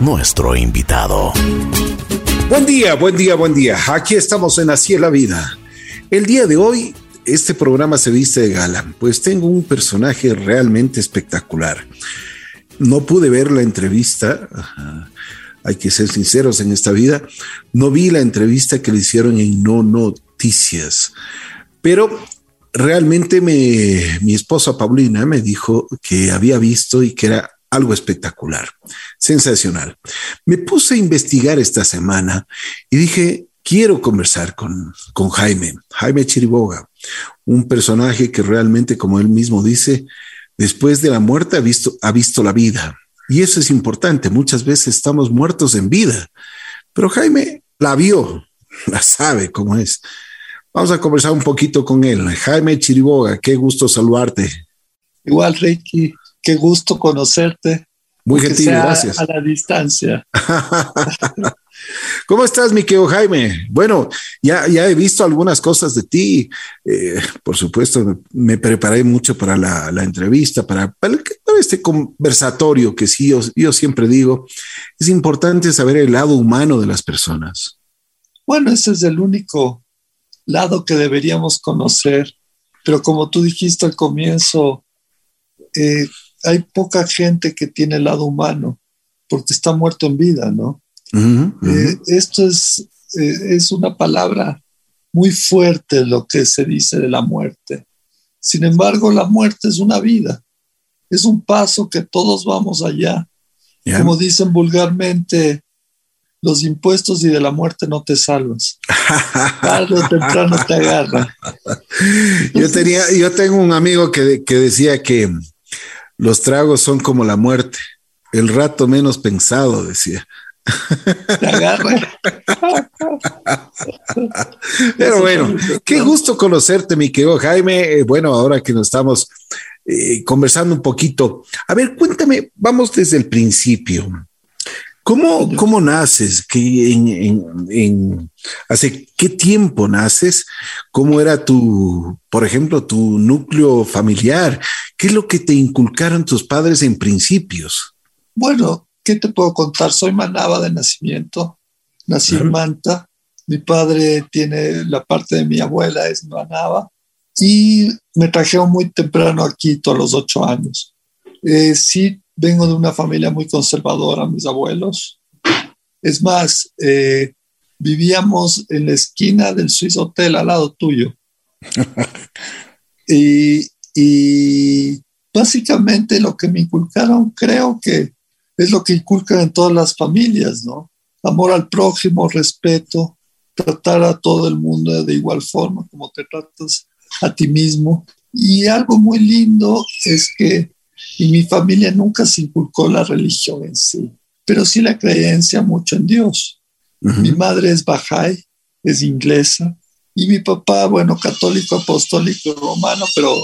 nuestro invitado. Buen día, buen día, buen día. Aquí estamos en Así es la vida. El día de hoy, este programa se viste de gala, pues tengo un personaje realmente espectacular. No pude ver la entrevista, hay que ser sinceros en esta vida, no vi la entrevista que le hicieron en No Noticias, pero realmente mi esposa Paulina me dijo que había visto y que era algo espectacular, sensacional. Me puse a investigar esta semana y dije, quiero conversar con, con Jaime, Jaime Chiriboga, un personaje que realmente, como él mismo dice, después de la muerte ha visto, ha visto la vida. Y eso es importante. Muchas veces estamos muertos en vida, pero Jaime la vio, la sabe cómo es. Vamos a conversar un poquito con él. Jaime Chiriboga, qué gusto saludarte. Igual, Ricky, qué gusto conocerte. Muy gentil, gracias. A la distancia. ¿Cómo estás, mi querido Jaime? Bueno, ya, ya he visto algunas cosas de ti. Eh, por supuesto, me preparé mucho para la, entrevista, para, para, este conversatorio que sí, yo, yo siempre digo, es importante saber el lado humano de las personas. Bueno, ese es el único lado que deberíamos conocer, pero como tú dijiste al comienzo, eh, hay poca gente que tiene el lado humano porque está muerto en vida, ¿no? Eh, esto es, eh, es una palabra muy fuerte lo que se dice de la muerte. Sin embargo, la muerte es una vida, es un paso que todos vamos allá. Como dicen vulgarmente, los impuestos y de la muerte no te salvas. Tarde o temprano te agarra. yo, tenía, yo tengo un amigo que, que decía que los tragos son como la muerte, el rato menos pensado, decía. Pero bueno, qué gusto conocerte, mi querido Jaime. Eh, bueno, ahora que nos estamos eh, conversando un poquito, a ver, cuéntame, vamos desde el principio. ¿Cómo, cómo naces? ¿Qué, en, ¿Hace qué tiempo naces? ¿Cómo era tu, por ejemplo, tu núcleo familiar? ¿Qué es lo que te inculcaron tus padres en principios? Bueno, ¿qué te puedo contar? Soy manaba de nacimiento, nací en Manta, mi padre tiene la parte de mi abuela, es manaba, y me trajeron muy temprano aquí, todos los ocho años. Eh, sí, vengo de una familia muy conservadora, mis abuelos. Es más, eh, vivíamos en la esquina del Swiss Hotel al lado tuyo. y, y básicamente lo que me inculcaron creo que es lo que inculcan en todas las familias, ¿no? Amor al prójimo, respeto, tratar a todo el mundo de igual forma como te tratas a ti mismo. Y algo muy lindo es que en mi familia nunca se inculcó la religión en sí, pero sí la creencia mucho en Dios. Mi madre es Bahá'í, es inglesa, y mi papá, bueno, católico, apostólico, romano, pero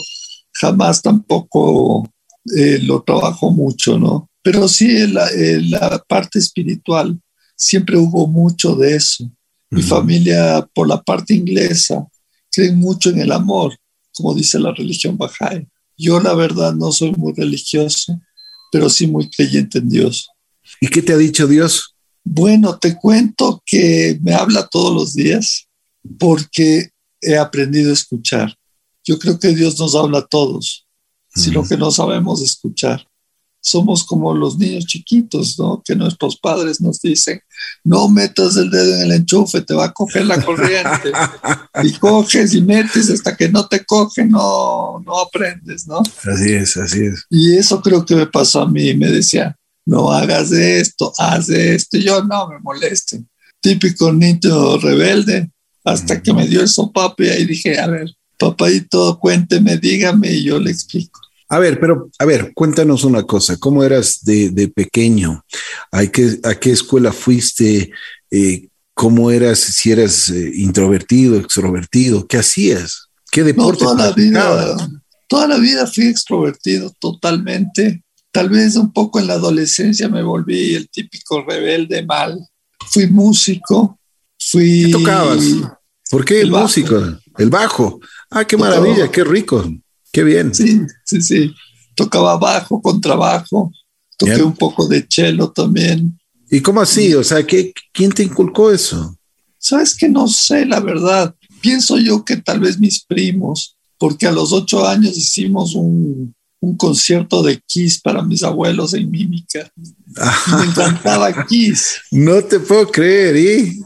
jamás tampoco eh, lo trabajó mucho, ¿no? Pero sí en la, parte espiritual siempre hubo mucho de eso. Mi familia, por la parte inglesa, cree mucho en el amor, como dice la religión Bahá'í. Yo la verdad no soy muy religioso, pero sí muy creyente en Dios. ¿Y qué te ha dicho Dios? Bueno, te cuento que me habla todos los días porque he aprendido a escuchar. Yo creo que Dios nos habla a todos, sino que no sabemos escuchar somos como los niños chiquitos, ¿no? Que nuestros padres nos dicen, no metas el dedo en el enchufe, te va a coger la corriente. y coges y metes hasta que no te coge, no, no aprendes, ¿no? Así es, así es. Y eso creo que me pasó a mí, me decía, no hagas esto, haz esto, y yo no me moleste. Típico niño rebelde, hasta que me dio el sopapo y ahí dije, a ver, papadito, cuénteme, dígame y yo le explico. A ver, pero, a ver, cuéntanos una cosa, ¿cómo eras de, pequeño? ¿A qué, ¿A qué escuela fuiste? Eh, ¿Cómo eras, si eras eh, introvertido, extrovertido? ¿Qué hacías? ¿Qué deporte toda la vida, Toda la vida fui extrovertido totalmente. Tal vez un poco en la adolescencia me volví el típico rebelde mal. Fui músico, fui... ¿Qué tocabas? ¿Por qué el, músico? El bajo. Ah, qué maravilla, qué rico. Qué bien. Sí, sí, sí. Tocaba bajo, contrabajo, Toqué un poco de cello también. ¿Y cómo así? O sea, ¿qué, ¿quién te inculcó eso? Sabes que no sé, la verdad. Pienso yo que tal vez mis primos, porque a los ocho años hicimos un, un concierto de Kiss para mis abuelos en Mímica. Me encantaba Kiss. No te puedo creer, ¿y?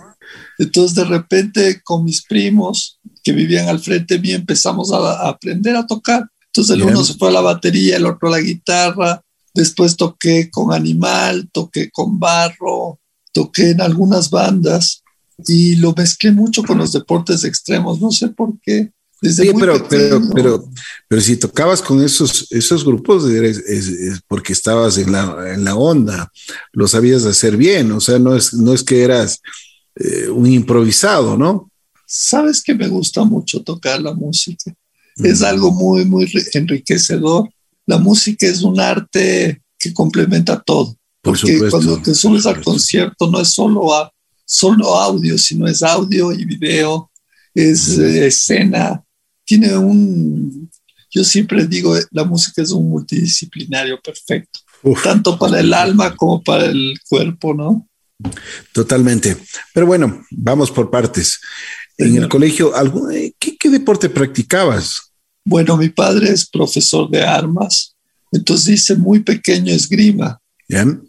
Entonces de repente con mis primos que vivían al frente mío empezamos a, aprender a tocar. Entonces el uno se fue a la batería, el otro a la guitarra. Después toqué con Animal, toqué con Barro, toqué en algunas bandas y lo mezclé mucho con los deportes extremos. No sé por qué. sí, pero, pero, pero, pero si tocabas con esos, esos grupos es, porque estabas en la, en la onda, lo sabías hacer bien, o sea, no es, no es que eras eh, un improvisado, ¿no? Sabes que me gusta mucho tocar la música. Es algo muy, muy enriquecedor. La música es un arte que complementa todo. Por porque cuando te subes al concierto no es solo, a, solo audio, sino es audio y video, es eh, escena. Tiene un, yo siempre digo, eh, la música es un multidisciplinario perfecto, tanto para el alma como para el cuerpo, ¿no? Totalmente. Pero bueno, vamos por partes. En el colegio, eh, ¿qué, deporte practicabas? Bueno, mi padre es profesor de armas, entonces hice muy pequeño esgrima. Bien.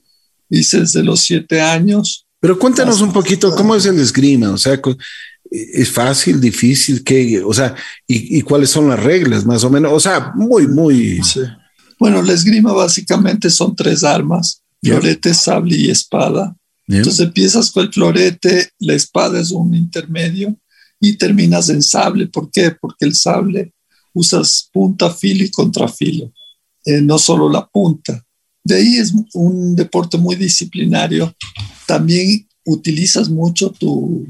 Hice desde los siete años. Pero cuéntanos un poquito cómo es el esgrima, o sea, es fácil, difícil, ¿qué, o sea, y, cuáles son las reglas, más o menos, o sea, muy, muy. Bueno, la esgrima básicamente son tres armas: florete, sable y espada. Entonces empiezas con el florete, la espada es un intermedio y terminas en sable. ¿Por qué? Porque el sable usas punta, filo y contrafilo, eh, no solo la punta. De ahí es un deporte muy disciplinario. También utilizas mucho tu,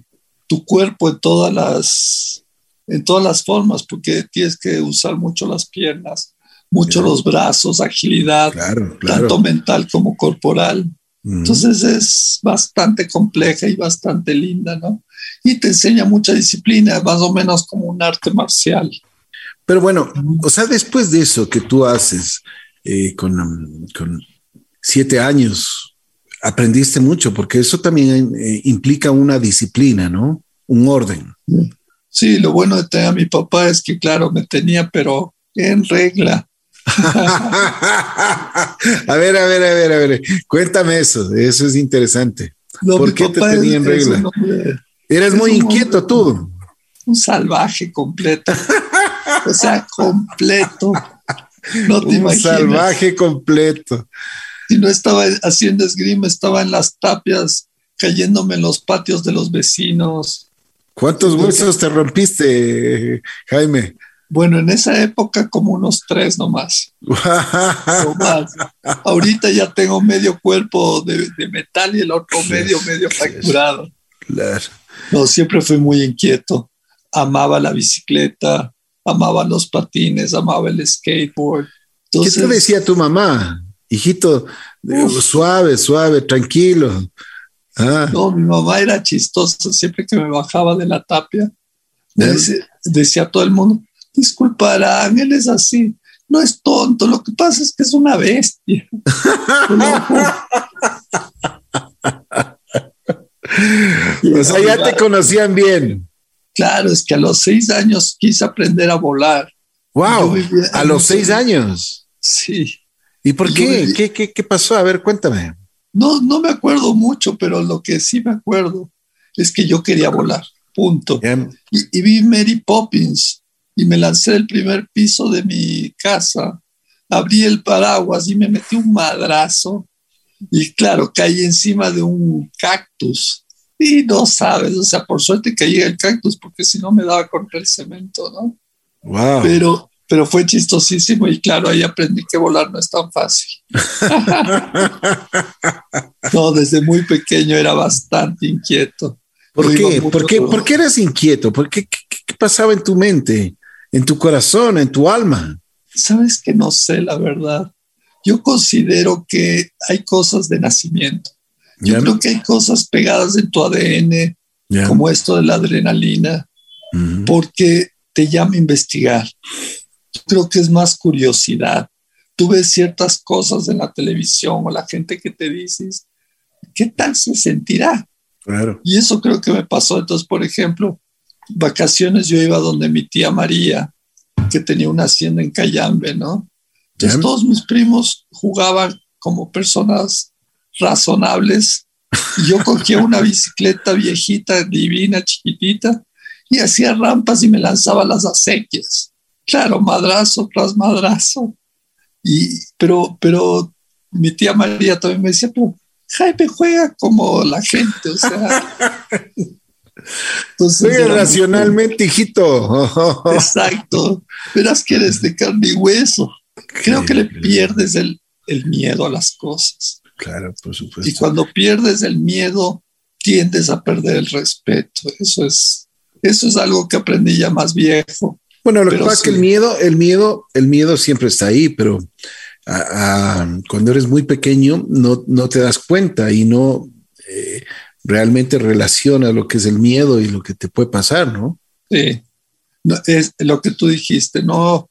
tu cuerpo en todas las en todas las formas, porque tienes que usar mucho las piernas, mucho los brazos, agilidad, tanto mental como corporal. Entonces es bastante compleja y bastante linda, ¿no? Y te enseña mucha disciplina, más o menos como un arte marcial. Pero bueno, o sea, después de eso que tú haces eh, con, con, siete años, aprendiste mucho, porque eso también eh, implica una disciplina, ¿no? Un orden. Sí, lo bueno de tener a mi papá es que, claro, me tenía, pero en regla. a ver, a ver, a ver, a ver. Cuéntame eso, eso es interesante. ¿Por qué te tenía en regla? Eres muy inquieto tú. Un salvaje completo. o sea, completo. No te un salvaje completo. Si no estaba haciendo esgrima, estaba en las tapias, cayéndome en los patios de los vecinos. ¿Cuántos huesos te rompiste, Jaime? Bueno, en esa época como unos tres nomás. Ahorita ya tengo medio cuerpo de, metal y el otro medio, medio fracturado. Claro. No, siempre fui muy inquieto. Amaba la bicicleta, amaba los patines, amaba el skateboard. ¿Qué te decía tu mamá? Hijito, suave, suave, tranquilo. Ah. No, mi mamá era chistosa. Siempre que me bajaba de la tapia, decía, decía a todo el mundo, disculparán, él es así. No es tonto, lo que pasa es que es una bestia. o sea, ya te conocían bien. Claro, es que a los seis años quise aprender a volar. Wow, a los seis años. Sí. ¿Y por qué? ¿Qué, qué? pasó? A ver, cuéntame. No, no me acuerdo mucho, pero lo que sí me acuerdo es que yo quería volar, punto. Y, y, vi Mary Poppins y me lancé del primer piso de mi casa, abrí el paraguas y me metí un madrazo y claro, caí encima de un cactus y no sabes, o sea, por suerte caí el cactus porque si no me daba contra el cemento, ¿no? Wow. Pero, pero fue chistosísimo y claro, ahí aprendí que volar no es tan fácil. no, desde muy pequeño era bastante inquieto. ¿Por qué? ¿Por qué? ¿Por qué eras inquieto? ¿Por qué? ¿Qué pasaba en tu mente? en tu corazón, en tu alma? Sabes que no sé la verdad. Yo considero que hay cosas de nacimiento. Yo creo que hay cosas pegadas en tu ADN, como esto de la adrenalina, porque te llama a investigar. Yo creo que es más curiosidad, tú ves ciertas cosas en la televisión o la gente que te dices, ¿qué tal se sentirá? Claro. Y eso creo que me pasó. Entonces, por ejemplo, vacaciones yo iba donde mi tía María, que tenía una hacienda en Cayambe, ¿no? Entonces todos mis primos jugaban como personas razonables. Y yo cogía una bicicleta viejita, divina, chiquitita, y hacía rampas y me lanzaba las acequias. Claro, madrazo tras madrazo. Y, pero, pero mi tía María también me decía, pero Jaime juega como la gente, o sea. Entonces, racionalmente, hijito. Exacto. Verás que eres de carne y hueso. Creo que le pierdes el, el miedo a las cosas. Claro, por supuesto. Y cuando pierdes el miedo, tiendes a perder el respeto. Eso es, eso es algo que aprendí ya más viejo. Bueno, lo que pasa es que el miedo, el miedo, el miedo siempre está ahí, pero cuando eres muy pequeño no, no te das cuenta y no eh, realmente relaciona lo que es el miedo y lo que te puede pasar, ¿no? Sí, es lo que tú dijiste, no,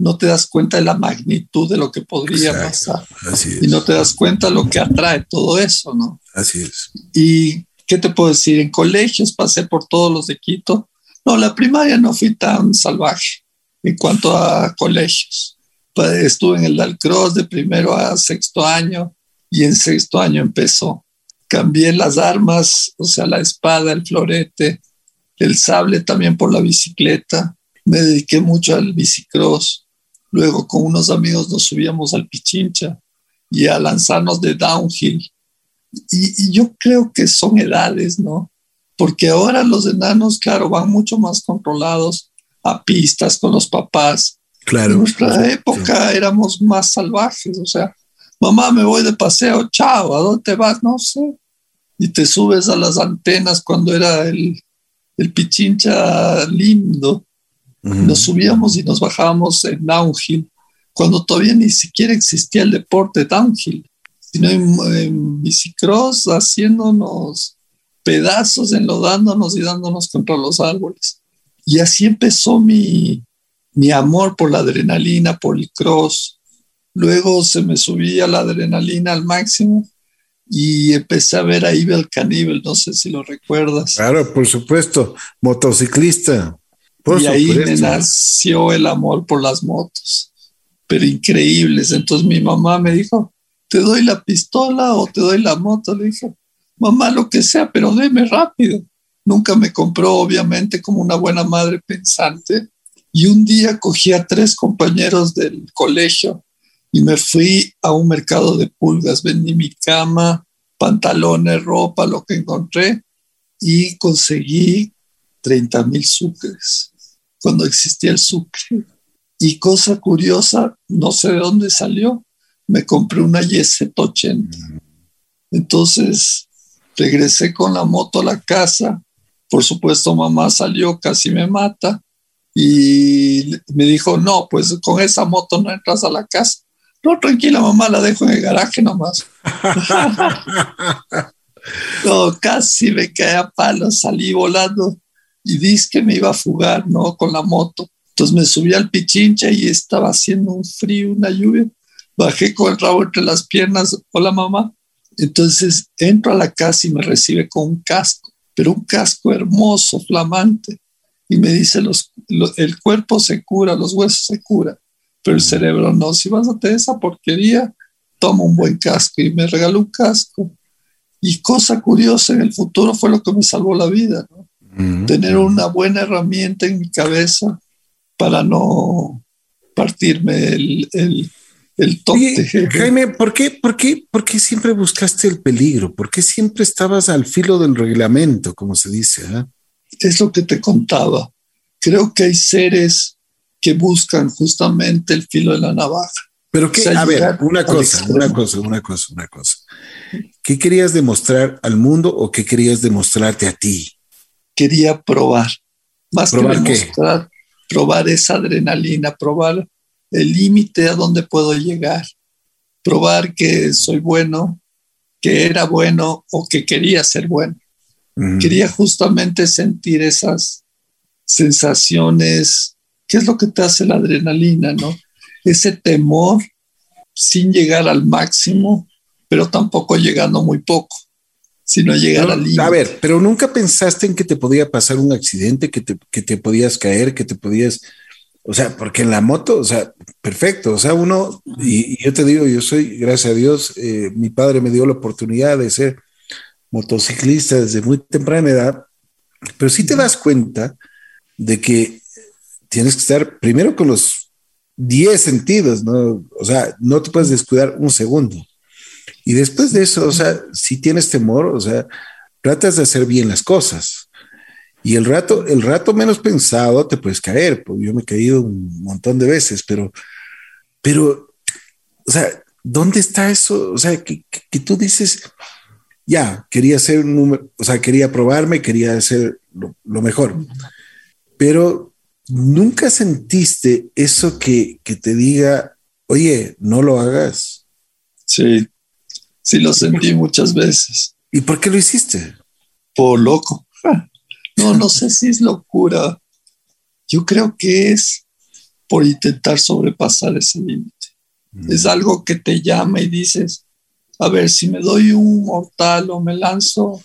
no te das cuenta de la magnitud de lo que podría pasar. Así Y no te das cuenta de lo que atrae todo eso, ¿no? Así es. Y ¿qué te puedo decir? En colegios pasé por todos los de Quito. No, la primaria no fui tan salvaje en cuanto a colegios. Estuve en el Dalcross de primero a sexto año y en sexto año empezó. Cambié las armas, o sea, la espada, el florete, el sable también por la bicicleta. Me dediqué mucho al bicicross. Luego con unos amigos nos subíamos al Pichincha y a lanzarnos de downhill. Y, y, yo creo que son edades, ¿no? Porque ahora los enanos, claro, van mucho más controlados a pistas con los papás. Claro. En nuestra época éramos más salvajes, o sea, mamá, me voy de paseo, chao, ¿a dónde vas? No sé. Y te subes a las antenas cuando era el, el Pichincha lindo nos subíamos y nos bajábamos en downhill, cuando todavía ni siquiera existía el deporte downhill, sino en, en bicicross haciéndonos pedazos, enlodándonos y dándonos contra los árboles. Y así empezó mi, mi amor por la adrenalina, por el cross. Luego se me subía la adrenalina al máximo y empecé a ver a Ibel Caníbal, no sé si lo recuerdas. Claro, por supuesto, motociclista. Por y ahí me nació el amor por las motos, pero increíbles. Entonces mi mamá me dijo, ¿te doy la pistola o te doy la moto? Le dije, mamá, lo que sea, pero deme rápido. Nunca me compró, obviamente, como una buena madre pensante. Y un día cogí a tres compañeros del colegio y me fui a un mercado de pulgas. Vendí mi cama, pantalones, ropa, lo que encontré y conseguí 30 mil sucres cuando existía el sucre. Y cosa curiosa, no sé de dónde salió, me compré una Yeset 80. Entonces regresé con la moto a la casa. Por supuesto, mamá salió, casi me mata. Y me dijo, no, pues con esa moto no entras a la casa. No, tranquila, mamá, la dejo en el garaje nomás. no, casi me cae a palos, salí volando y dice que me iba a fugar, ¿no? Con la moto. Entonces me subí al Pichincha y estaba haciendo un frío, una lluvia. Bajé con el rabo entre las piernas. Hola, mamá. Entonces entro a la casa y me recibe con un casco, pero un casco hermoso, flamante. Y me dice, los, el cuerpo se cura, los huesos se curan, pero el cerebro no. Si vas a tener esa porquería, toma un buen casco. Y me regaló un casco. Y cosa curiosa, en el futuro fue lo que me salvó la vida, ¿no? Tener una buena herramienta en mi cabeza para no partirme el, el, el toque. Jaime, ¿por qué, por, qué, ¿por qué siempre buscaste el peligro? ¿Por qué siempre estabas al filo del reglamento, como se dice? eh? Es lo que te contaba. Creo que hay seres que buscan justamente el filo de la navaja. Pero qué, O sea, a ver, una cosa, una cosa, una cosa, una cosa. ¿Qué querías demostrar al mundo o qué querías demostrarte a ti? Quería probar, más ¿Probar que qué? demostrar, probar esa adrenalina, probar el límite a donde puedo llegar, probar que soy bueno, que era bueno o que quería ser bueno. Quería justamente sentir esas sensaciones. ¿Qué es lo que te hace la adrenalina, no? Ese temor sin llegar al máximo, pero tampoco llegando muy poco, sino llegar al límite. A ver, pero nunca pensaste en que te podía pasar un accidente, que te, que te podías caer, que te podías, o sea, porque en la moto, o sea, perfecto, o sea, uno, y, yo te digo, yo soy, gracias a Dios, eh, mi padre me dio la oportunidad de ser motociclista desde muy temprana edad, pero sí te das cuenta de que tienes que estar primero con los 10 sentidos, ¿no? O sea, no te puedes descuidar un segundo. Y después de eso, o sea, si tienes temor, o sea, tratas de hacer bien las cosas. Y el rato, el rato menos pensado te puedes caer, pues yo me he caído un montón de veces, pero, pero, o sea, ¿dónde está eso? O sea, que, tú dices, ya, quería hacer un número, o sea, quería probarme, quería hacer lo mejor, pero ¿Nunca sentiste eso que, te diga, oye, no lo hagas? Sí, sí lo sentí muchas veces. ¿Y por qué lo hiciste? Por loco. No, no sé si es locura. Yo creo que es por intentar sobrepasar ese límite. Mm. Es algo que te llama y dices, a ver, si me doy un mortal o me lanzo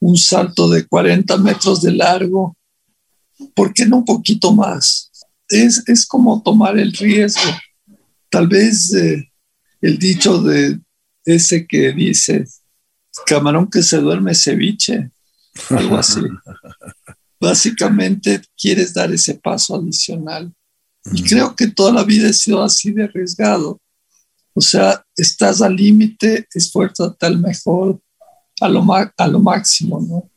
un salto de 40 metros de largo, ¿por qué no un poquito más? Es, es como tomar el riesgo. Tal vez eh, el dicho de ese que dice, camarón que se duerme ceviche, algo así. Básicamente quieres dar ese paso adicional. Y creo que toda la vida he sido así de arriesgado. O sea, estás al límite, esfuérzate al mejor, a lo, a lo máximo, ¿no?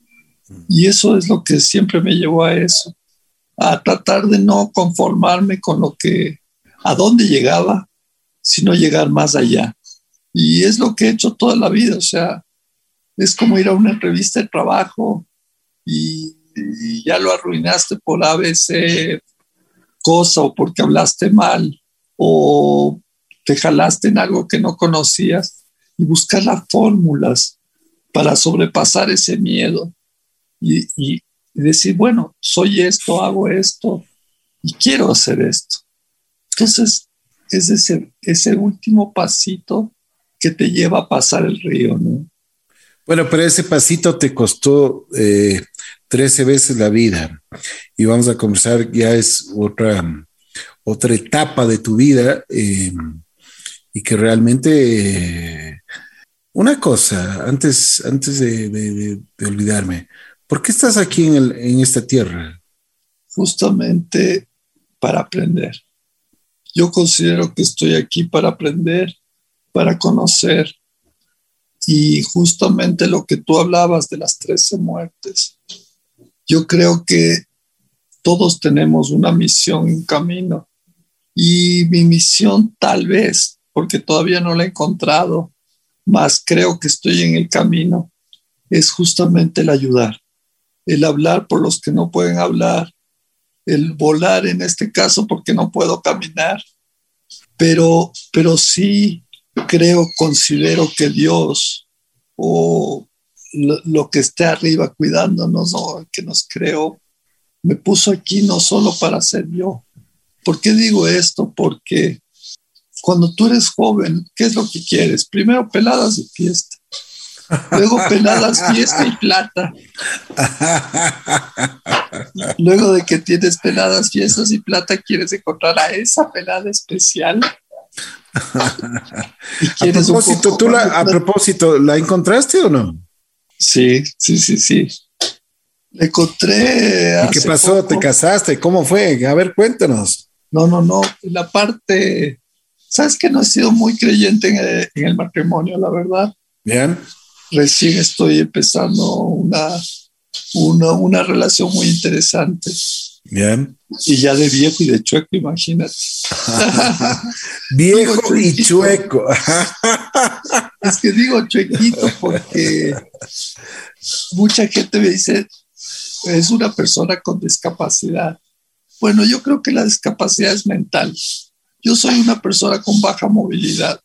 Y eso es lo que siempre me llevó a eso, a tratar de no conformarme con lo que, a dónde llegaba, sino llegar más allá. Y es lo que he hecho toda la vida, o sea, es como ir a una entrevista de trabajo y, y ya lo arruinaste por ABC cosa o porque hablaste mal o te jalaste en algo que no conocías y buscar las fórmulas para sobrepasar ese miedo y, decir, bueno, soy esto, hago esto y quiero hacer esto. Entonces, es ese, ese último pasito que te lleva a pasar el río, ¿no? Bueno, pero ese pasito te costó eh, 13 veces la vida y vamos a conversar, ya es otra, otra etapa de tu vida eh, y que realmente, eh, una cosa, antes, antes de olvidarme, ¿Por qué estás aquí en, esta tierra? Justamente para aprender. Yo considero que estoy aquí para aprender, para conocer. Y justamente lo que tú hablabas de las trece muertes, yo creo que todos tenemos una misión, un camino. Y mi misión tal vez, porque todavía no la he encontrado, más creo que estoy en el camino, es justamente el ayudar el hablar por los que no pueden hablar, el volar en este caso porque no puedo caminar, pero, pero sí creo, considero que Dios o lo, que esté arriba cuidándonos o que nos creó, me puso aquí no solo para ser yo. ¿Por qué digo esto? Porque cuando tú eres joven, ¿qué es lo que quieres? Primero peladas de fiesta Luego peladas, fiesta y plata. Luego de que tienes peladas, fiestas y plata, quieres encontrar a esa pelada especial. a propósito, ¿tú la, a propósito, ¿la encontraste o no? Sí, sí, sí, sí. La encontré. ¿Y qué pasó? ¿Te casaste? ¿Cómo fue? A ver, cuéntanos. No, no, no. La parte. Sabes que no he sido muy creyente en el, en el matrimonio, la verdad. Bien recién estoy empezando una, una, una relación muy interesante. Bien. Y ya de viejo y de chueco, imagínate. viejo y chueco. es que digo chuequito porque mucha gente me dice, es una persona con discapacidad. Bueno, yo creo que la discapacidad es mental. Yo soy una persona con baja movilidad.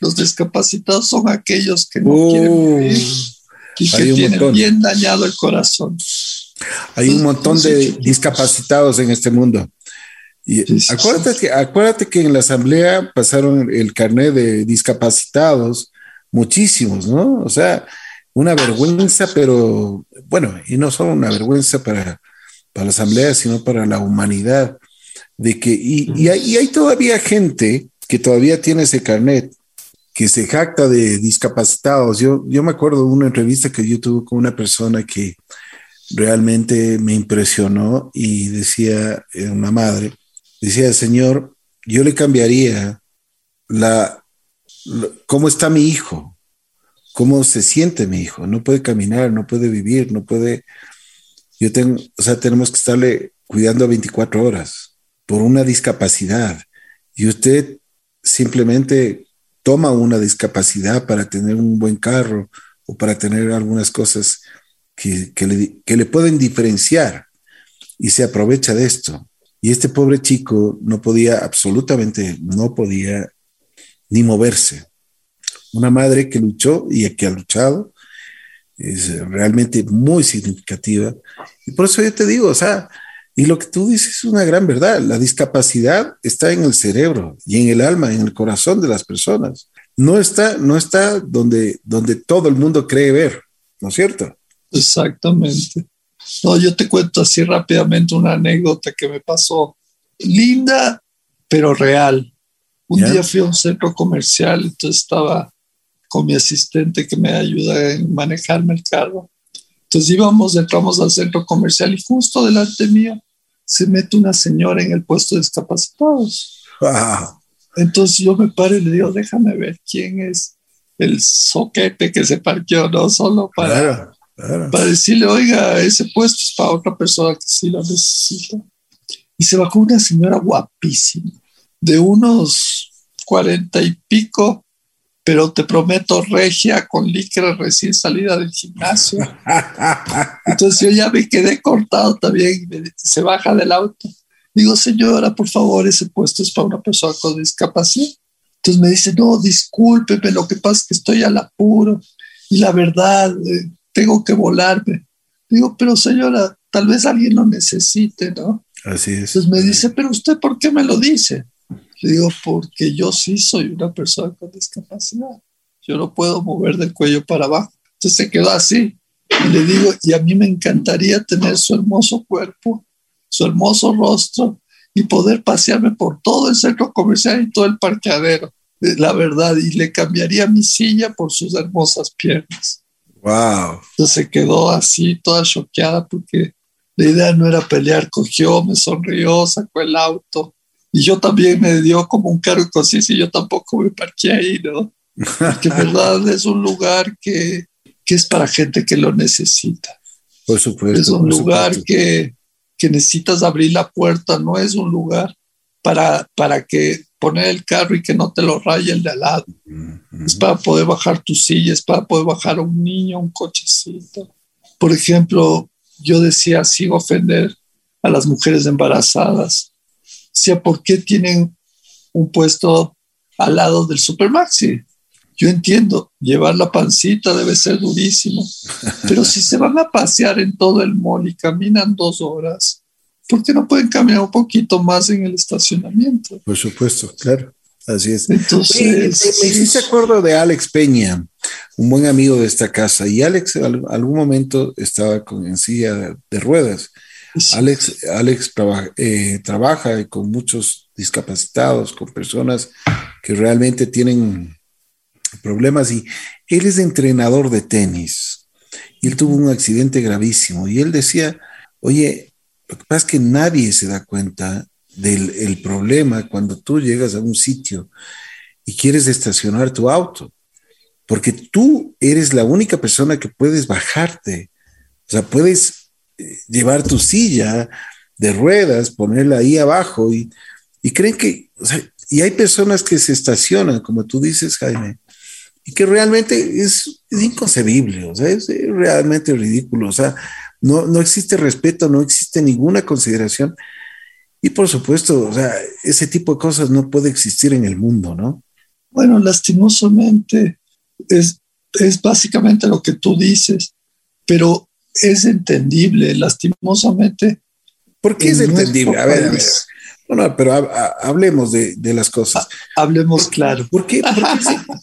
Los discapacitados son aquellos que no quieren uh, vivir y que tienen bien dañado el corazón. Hay un montón de discapacitados en este mundo. Y acuérdate, que, acuérdate que en la asamblea pasaron el carnet de discapacitados, muchísimos, ¿no? O sea, una vergüenza, pero bueno, y no solo una vergüenza para, para la asamblea, sino para la humanidad, de que, y, y, hay, y hay todavía gente que todavía tiene ese carnet, que se jacta de discapacitados. Yo, yo me acuerdo de una entrevista que yo tuve con una persona que realmente me impresionó y decía, eh, una madre, decía, Señor, yo le cambiaría la, cómo está mi hijo, cómo se siente mi hijo, no puede caminar, no puede vivir, no puede, yo tengo, o sea, tenemos que estarle cuidando 24 horas por una discapacidad. Y usted simplemente toma una discapacidad para tener un buen carro o para tener algunas cosas que, le, le pueden diferenciar y se aprovecha de esto. Y este pobre chico no podía, absolutamente no podía ni moverse. Una madre que luchó y que ha luchado es realmente muy significativa. Y por eso yo te digo, o sea, y lo que tú dices es una gran verdad. La discapacidad está en el cerebro y en el alma, en el corazón de las personas. No está, no está donde, donde todo el mundo cree ver, ¿no es cierto? Exactamente. No, yo te cuento así rápidamente una anécdota que me pasó. Linda, pero real. Un día fui a un centro comercial, entonces estaba con mi asistente que me ayuda en manejarme el carro. Entonces íbamos, entramos al centro comercial y justo delante mío se mete una señora en el puesto de discapacitados. Entonces yo me paro y le digo, déjame ver quién es el soquete que se parqueó, no solo para, para decirle, oiga, ese puesto es para otra persona que sí lo necesita. Y se bajó una señora guapísima, de unos cuarenta y pico, pero te prometo regia con licra recién salida del gimnasio. Entonces yo ya me quedé cortado también, se baja del auto. Digo, señora, por favor, ese puesto es para una persona con discapacidad. Entonces me dice, no, discúlpeme, lo que pasa es que estoy al apuro y la verdad, eh, tengo que volarme. Digo, pero señora, tal vez alguien lo necesite, ¿no? Así es. Entonces me dice, pero usted, ¿por qué me lo dice? Le digo, porque yo sí soy una persona con discapacidad. Yo no puedo mover del cuello para abajo. Entonces se quedó así. Y le digo, y a mí me encantaría tener su hermoso cuerpo, su hermoso rostro y poder pasearme por todo el centro comercial y todo el parqueadero. La verdad, y le cambiaría mi silla por sus hermosas piernas. Wow. Entonces se quedó así, toda choqueada, porque la idea no era pelear, cogió, me sonrió, sacó el auto. Y yo también me dio como un cargo así, si yo tampoco me parqué ahí, ¿no? Porque en verdad es un lugar que, que, es para gente que lo necesita. Por supuesto. Es un lugar que, que necesitas abrir la puerta, no es un lugar para, para que poner el carro y que no te lo raye el de al lado. Es para poder bajar tu silla, es para poder bajar a un niño, un cochecito. Por ejemplo, yo decía, sin ofender a las mujeres embarazadas, decía, ¿por qué tienen un puesto al lado del Supermaxi? Yo entiendo, llevar la pancita debe ser durísimo, pero si se van a pasear en todo el mall y caminan dos horas, ¿por qué no pueden caminar un poquito más en el estacionamiento? Por supuesto, claro. Así es. Entonces, me hiciste acuerdo de Alex Peña, un buen amigo de esta casa, y Alex en algún momento estaba con, en silla de ruedas. Alex, Alex eh, trabaja con muchos discapacitados, con personas que realmente tienen problemas y él es entrenador de tenis y él tuvo un accidente gravísimo y él decía, oye, lo que pasa es que nadie se da cuenta del problema cuando tú llegas a un sitio y quieres estacionar tu auto, porque tú eres la única persona que puedes bajarte, o sea, puedes eh, llevar tu silla de ruedas, ponerla ahí abajo y, y creen que, o sea, y hay personas que se estacionan, como tú dices, Jaime, y que realmente es, inconcebible, o sea, es realmente ridículo, o sea, no, no existe respeto, no existe ninguna consideración. Y por supuesto, o sea, ese tipo de cosas no puede existir en el mundo, ¿no? Bueno, lastimosamente es, es básicamente lo que tú dices, pero es entendible, lastimosamente. ¿Por qué es entendible? A ver, a ver, No, pero hablemos de, las cosas. hablemos claro. ¿Por qué?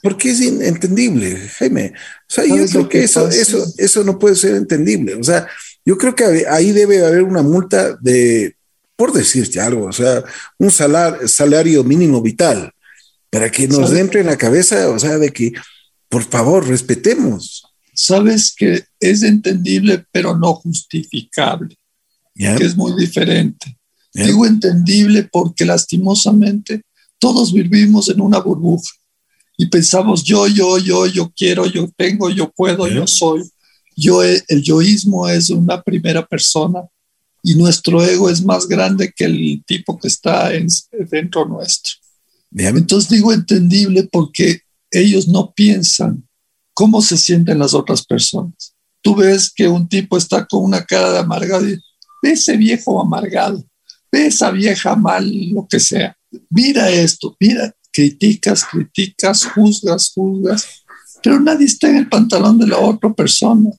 Porque es, inentendible, Jaime. O sea, yo creo que, eso, eso, eso no puede ser entendible. O sea, yo creo que ahí debe haber una multa de, por decirte algo, o sea, un salario mínimo vital, para que nos entre en la cabeza, o sea, de que, por favor, respetemos. Sabes que es entendible, pero no justificable, que es muy diferente. Digo entendible porque lastimosamente todos vivimos en una burbuja y pensamos yo, yo, yo, yo quiero, yo tengo, yo puedo, yo soy. Yo, el yoísmo es una primera persona y nuestro ego es más grande que el tipo que está en, dentro nuestro. Entonces digo entendible porque ellos no piensan cómo se sienten las otras personas. Tú ves que un tipo está con una cara de amargado y ese viejo amargado esa vieja mal, lo que sea. Mira esto, mira, criticas, criticas, juzgas, juzgas, pero nadie está en el pantalón de la otra persona.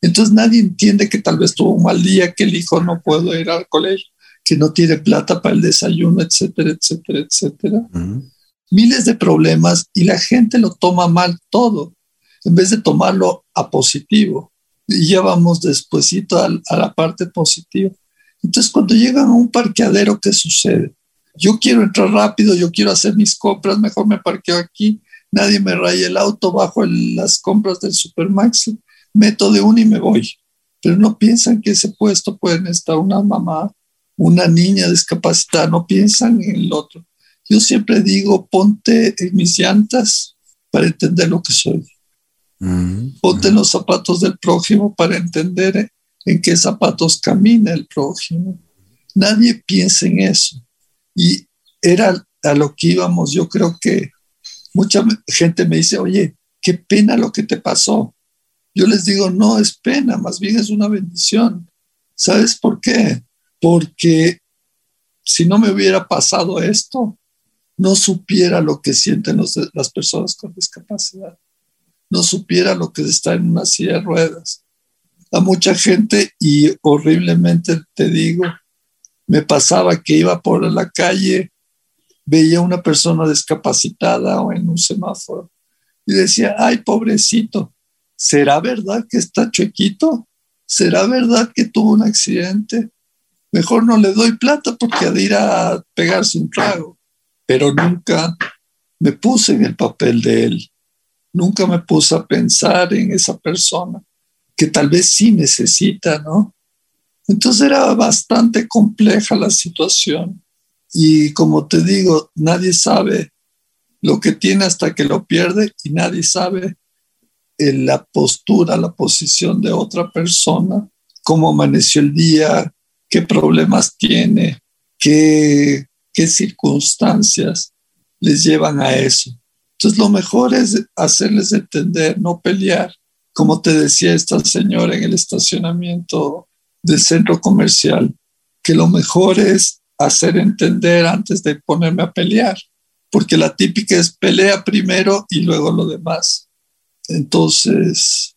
Entonces nadie entiende que tal vez tuvo un mal día, que el hijo no puede ir al colegio, que no tiene plata para el desayuno, etcétera, etcétera, etcétera. Miles de problemas y la gente lo toma mal todo, en vez de tomarlo a positivo. Y ya vamos despuesito a, a la parte positiva. Entonces, cuando llegan a un parqueadero, ¿qué sucede? Yo quiero entrar rápido, yo quiero hacer mis compras, mejor me parqueo aquí, nadie me raya el auto, bajo las compras del Supermax, meto de uno y me voy. Pero no piensan que ese puesto pueden estar una mamá, una niña discapacitada, no piensan en el otro. Yo siempre digo, ponte en mis llantas para entender lo que soy. Mm, ponte en mm. los zapatos del prójimo para entender en qué zapatos camina el prójimo. Nadie piensa en eso. Y era a lo que íbamos. Yo creo que mucha gente me dice, oye, qué pena lo que te pasó. Yo les digo, no es pena, más bien es una bendición. ¿Sabes por qué? Porque si no me hubiera pasado esto, no supiera lo que sienten las personas con discapacidad. No supiera lo que está en una silla de ruedas a mucha gente y horriblemente te digo, me pasaba que iba por la calle, veía una persona discapacitada o en un semáforo y decía, ay, pobrecito, ¿será verdad que está chuequito? ¿Será verdad que tuvo un accidente? Mejor no le doy plata porque ha de ir a pegarse un trago. Pero nunca me puse en el papel de él. Nunca me puse a pensar en esa persona que tal vez sí necesita, ¿no? Entonces era bastante compleja la situación. Y como te digo, nadie sabe lo que tiene hasta que lo pierde y nadie sabe la postura, la posición de otra persona, cómo amaneció el día, qué problemas tiene, qué, qué circunstancias les llevan a eso. Entonces lo mejor es hacerles entender, no pelear, como te decía esta señora en el estacionamiento del centro comercial, que lo mejor es hacer entender antes de ponerme a pelear, porque la típica es pelea primero y luego lo demás. Entonces,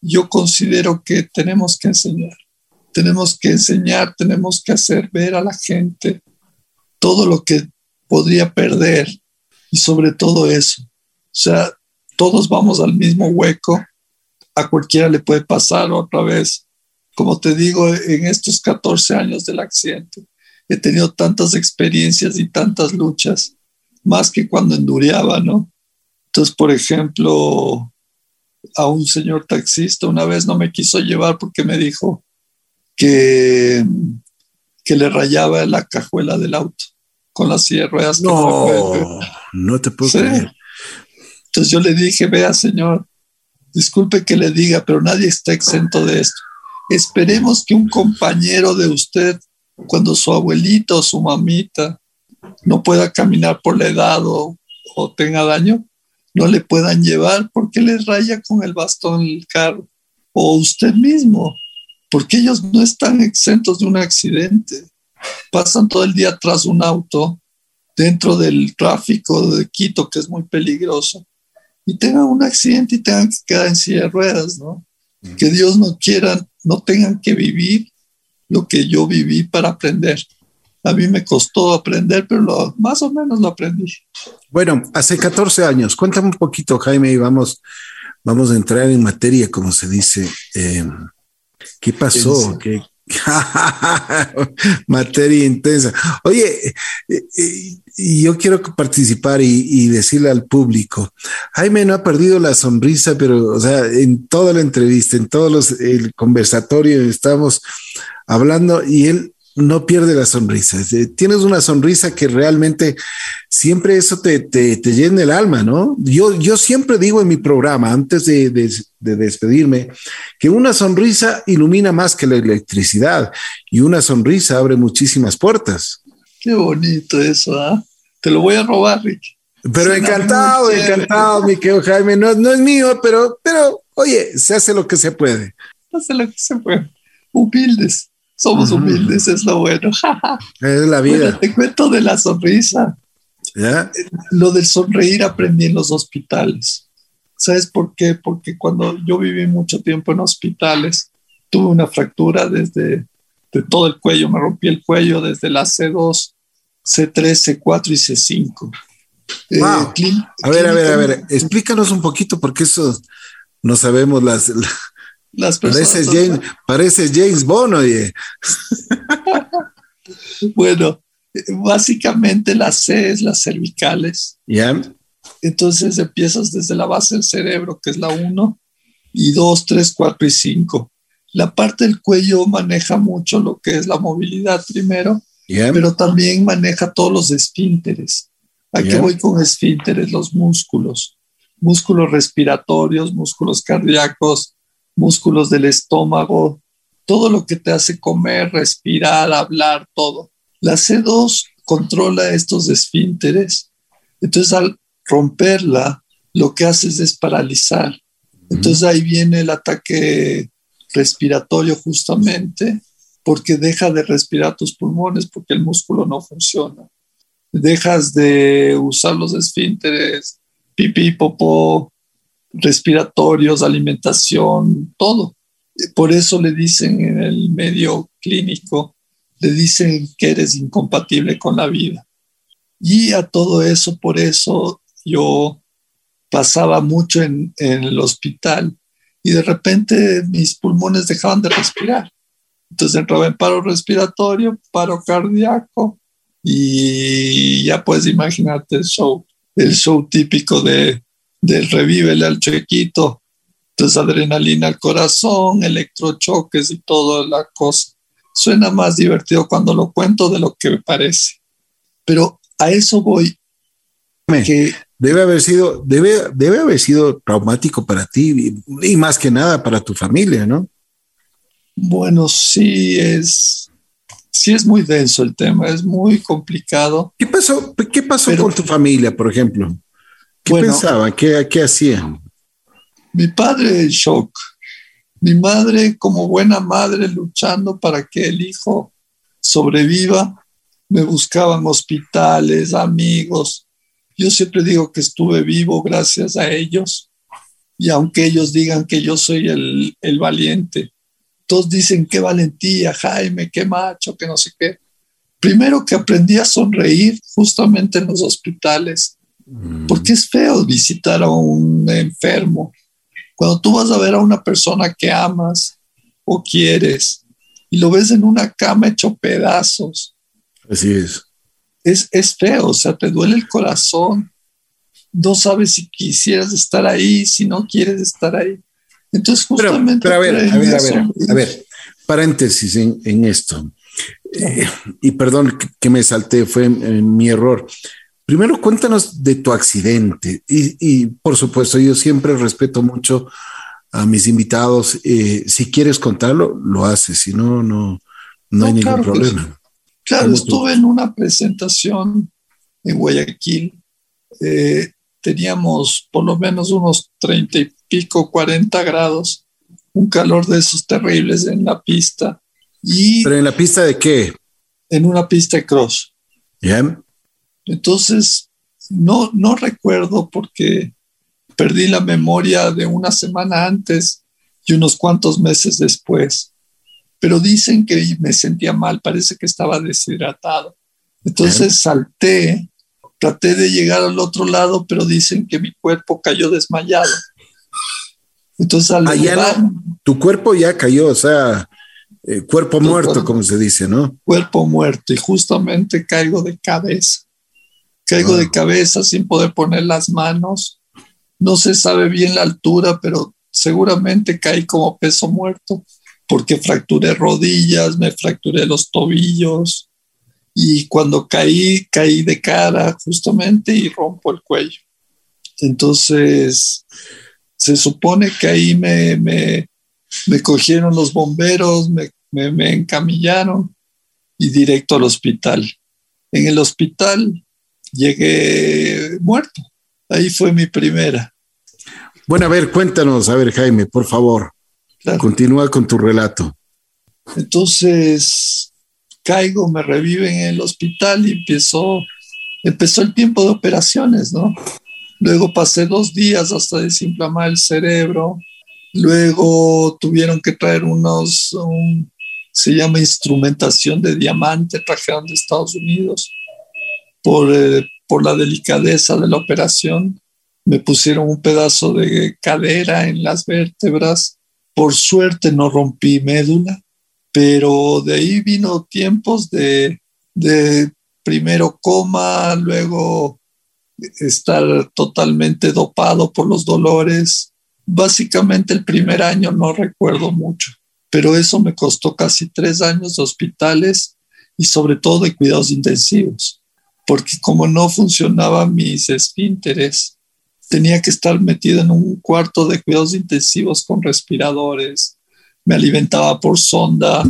yo considero que tenemos que enseñar, tenemos que enseñar, tenemos que hacer ver a la gente todo lo que podría perder y sobre todo eso. O sea, todos vamos al mismo hueco a cualquiera le puede pasar otra vez. Como te digo, en estos 14 años del accidente, he tenido tantas experiencias y tantas luchas, más que cuando endureaba, ¿no? Entonces, por ejemplo, a un señor taxista una vez no me quiso llevar porque me dijo que, que le rayaba la cajuela del auto con las silla ruedas. No, no te puedo creer. Entonces yo le dije, vea señor, disculpe que le diga, pero nadie está exento de esto. Esperemos que un compañero de usted, cuando su abuelito o su mamita no pueda caminar por la edad o, tenga daño, no le puedan llevar porque les raya con el bastón el carro. O usted mismo, porque ellos no están exentos de un accidente. Pasan todo el día tras un auto dentro del tráfico de Quito, que es muy peligroso y tengan un accidente y tengan que quedar en silla de ruedas, ¿no? Que Dios no quiera, no tengan que vivir lo que yo viví para aprender. A mí me costó aprender, pero lo, más o menos lo aprendí. Bueno, hace 14 años, cuéntame un poquito, Jaime, y vamos, vamos a entrar en materia, como se dice. Eh, ¿Qué pasó? ¿Qué, Materia intensa. Oye, eh, eh, yo quiero participar y, decirle al público, Jaime no ha perdido la sonrisa, pero, o sea, en toda la entrevista, en todos los, el conversatorio, estamos hablando y él no pierde la sonrisa. Tienes una sonrisa que realmente siempre eso te, te, llena el alma, ¿no? Yo, yo siempre digo en mi programa, antes de, despedirme, que una sonrisa ilumina más que la electricidad y una sonrisa abre muchísimas puertas. Qué bonito eso, ¿ah? Te lo voy a robar, Rick. Pero encantado, encantado, mi querido Jaime. No, no es mío, pero, pero, oye, se hace lo que se puede. Se hace lo que se puede. Humildes. Somos humildes, es lo bueno. es la vida. te cuento de la sonrisa. Lo del sonreír aprendí en los hospitales. ¿Sabes por qué? Porque cuando yo viví mucho tiempo en hospitales, tuve una fractura desde de todo el cuello, me rompí el cuello desde la C2, C3, C4 y C5. Eh, a ver, a ver, a ver, explícanos un poquito porque eso no sabemos las, las Parece James, parece James Bond, oye. bueno, básicamente la C es las cervicales. Ya. Entonces empiezas desde la base del cerebro, que es la 1, y 2, 3, 4 y 5. La parte del cuello maneja mucho lo que es la movilidad primero, pero también maneja todos los esfínteres. Aquí voy con esfínteres? Los músculos, músculos respiratorios, músculos cardíacos, músculos del estómago, todo lo que te hace comer, respirar, hablar, todo. La C2 controla estos esfínteres. Entonces, al romperla, lo que haces es paralizar. Entonces ahí viene el ataque respiratorio justamente, porque deja de respirar tus pulmones porque el músculo no funciona. Dejas de usar los esfínteres, pipí, popó, respiratorios, alimentación, todo. Por eso le dicen en el medio clínico, le dicen que eres incompatible con la vida. Y a todo eso, por eso yo pasaba mucho en, el hospital y de repente mis pulmones dejaban de respirar. Entonces entraba en paro respiratorio, paro cardíaco y ya puedes imaginarte el show, el show típico de del revívele al chequito, entonces adrenalina al corazón, electrochoques y toda la cosa. Suena más divertido cuando lo cuento de lo que me parece. Pero a eso voy. Que debe haber sido, debe, debe haber sido traumático para ti y, más que nada para tu familia, ¿no? Bueno, sí es, sí es muy denso el tema, es muy complicado. ¿Qué pasó? ¿Qué pasó con tu familia, por ejemplo? ¿Qué pensaban? ¿Qué, ¿Qué hacían? Mi padre en shock. Mi madre, como buena madre, luchando para que el hijo sobreviva. Me buscaban hospitales, amigos. Yo siempre digo que estuve vivo gracias a ellos. Y aunque ellos digan que yo soy el, el valiente, todos dicen qué valentía, Jaime, qué macho, que no sé qué. Primero que aprendí a sonreír justamente en los hospitales. Porque es feo visitar a un enfermo. Cuando tú vas a ver a una persona que amas o quieres y lo ves en una cama hecho pedazos. Así es. Es, es feo, o sea, te duele el corazón. No sabes si quisieras estar ahí, si no quieres estar ahí. Entonces, justamente. Pero, a ver, a ver, a ver, a ver, paréntesis en, esto. Eh, y perdón que, me salté, fue mi error. Primero, cuéntanos de tu accidente y, por supuesto, yo siempre respeto mucho a mis invitados. Eh, si quieres contarlo, lo haces, si no, no, no, hay ningún problema. Claro, estuve en una presentación en Guayaquil. Eh, teníamos por lo menos unos treinta y pico, 40 grados, un calor de esos terribles en la pista. Y ¿Pero en la pista de qué? En una pista de cross. ¿Ya? Entonces, no, no recuerdo porque perdí la memoria de una semana antes y unos cuantos meses después. Pero dicen que me sentía mal, parece que estaba deshidratado. Entonces salté, traté de llegar al otro lado, pero dicen que mi cuerpo cayó desmayado. Entonces al tu cuerpo ya cayó, o sea, eh, cuerpo muerto, como se dice, ¿no? Cuerpo muerto y justamente caigo de cabeza. Caigo de cabeza sin poder poner las manos. No se sabe bien la altura, pero seguramente caí como peso muerto porque fracturé rodillas, me fracturé los tobillos y cuando caí, caí de cara justamente y rompo el cuello. Entonces, se supone que ahí me, me, cogieron los bomberos, me, me, encamillaron y directo al hospital. En el hospital llegué muerto. Ahí fue mi primera. Bueno, a ver, cuéntanos, a ver, Jaime, por favor. Continúa con tu relato. Entonces, caigo, me reviven en el hospital y empezó, empezó el tiempo de operaciones, ¿no? Luego pasé dos días hasta desinflamar el cerebro. Luego tuvieron que traer unos, se llama instrumentación de diamante, trajeron de Estados Unidos por, eh, por la delicadeza de la operación. Me pusieron un pedazo de cadera en las vértebras. Por suerte no rompí médula, pero de ahí vino tiempos de, de primero coma, luego estar totalmente dopado por los dolores. Básicamente el primer año no recuerdo mucho, pero eso me costó casi tres años de hospitales y sobre todo de cuidados intensivos, porque como no funcionaban mis esfínteres, tenía que estar metido en un cuarto de cuidados intensivos con respiradores, me alimentaba por sonda,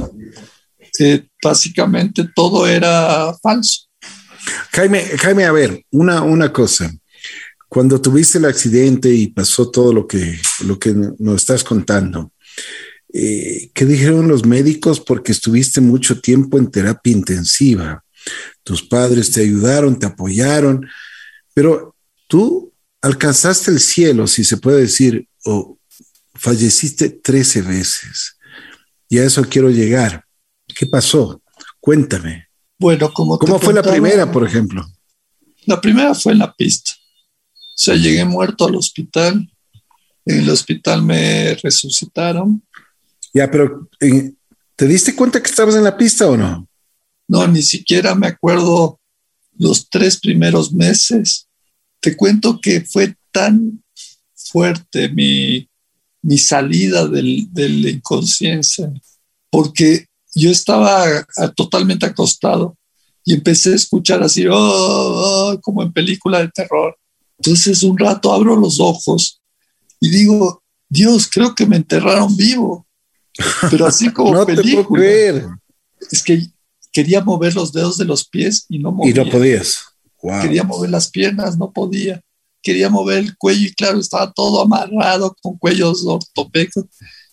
eh, básicamente todo era falso. Jaime, Jaime, a ver, una, una cosa. Cuando tuviste el accidente y pasó todo lo que, lo que nos estás contando, eh, ¿qué dijeron los médicos? Porque estuviste mucho tiempo en terapia intensiva. Tus padres te ayudaron, te apoyaron, pero tú alcanzaste el cielo, si se puede decir, o falleciste 13 veces. Y a eso quiero llegar. ¿Qué pasó? Cuéntame. Bueno, como ¿Cómo fue la primera, por ejemplo? La primera fue en la pista. O sea, llegué muerto al hospital. En el hospital me resucitaron. Ya, pero eh, ¿te diste cuenta que estabas en la pista o no? No, ni siquiera me acuerdo los tres primeros meses. Te cuento que fue tan fuerte mi, mi salida del, de la inconsciencia, porque yo estaba totalmente acostado y empecé a escuchar así, oh, oh, como en película de terror. Entonces un rato abro los ojos y digo, Dios, creo que me enterraron vivo. Pero así como no película. Es que quería mover los dedos de los pies y no movía. Y no podías. Quería mover las piernas, no podía. Quería mover el cuello y claro, estaba todo amarrado con cuellos ortopédicos.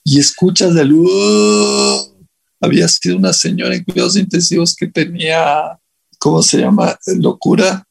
Y escuchas el... Uh, había sido una señora en cuidados intensivos que tenía, ¿cómo se llama? Locura.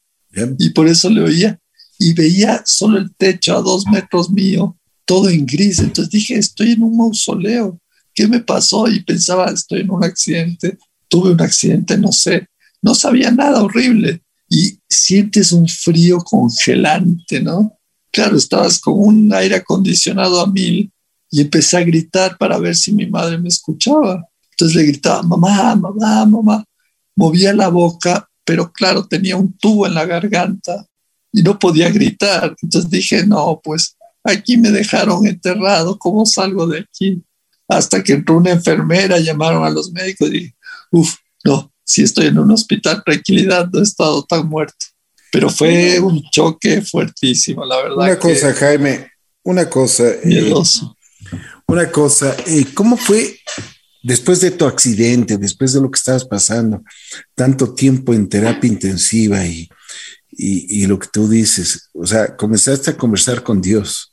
Y por eso le oía. Y veía solo el techo a dos metros mío, todo en gris. Entonces dije, estoy en un mausoleo. ¿Qué me pasó? Y pensaba, estoy en un accidente. Tuve un accidente, no sé. No sabía nada horrible. Y sientes un frío congelante, ¿no? Claro, estabas con un aire acondicionado a mil y empecé a gritar para ver si mi madre me escuchaba. Entonces le gritaba, mamá, mamá, mamá. Movía la boca, pero claro, tenía un tubo en la garganta y no podía gritar. Entonces dije, no, pues aquí me dejaron enterrado, ¿cómo salgo de aquí? Hasta que entró una enfermera, llamaron a los médicos y dije, uff, no, si estoy en un hospital, tranquilidad, no he estado tan muerto. Pero fue un choque fuertísimo, la verdad. Una cosa, Jaime, una cosa. Eh, una cosa, eh, ¿cómo fue después de tu accidente, después de lo que estabas pasando, tanto tiempo en terapia intensiva y, y, lo que tú dices, o sea, comenzaste a conversar con Dios.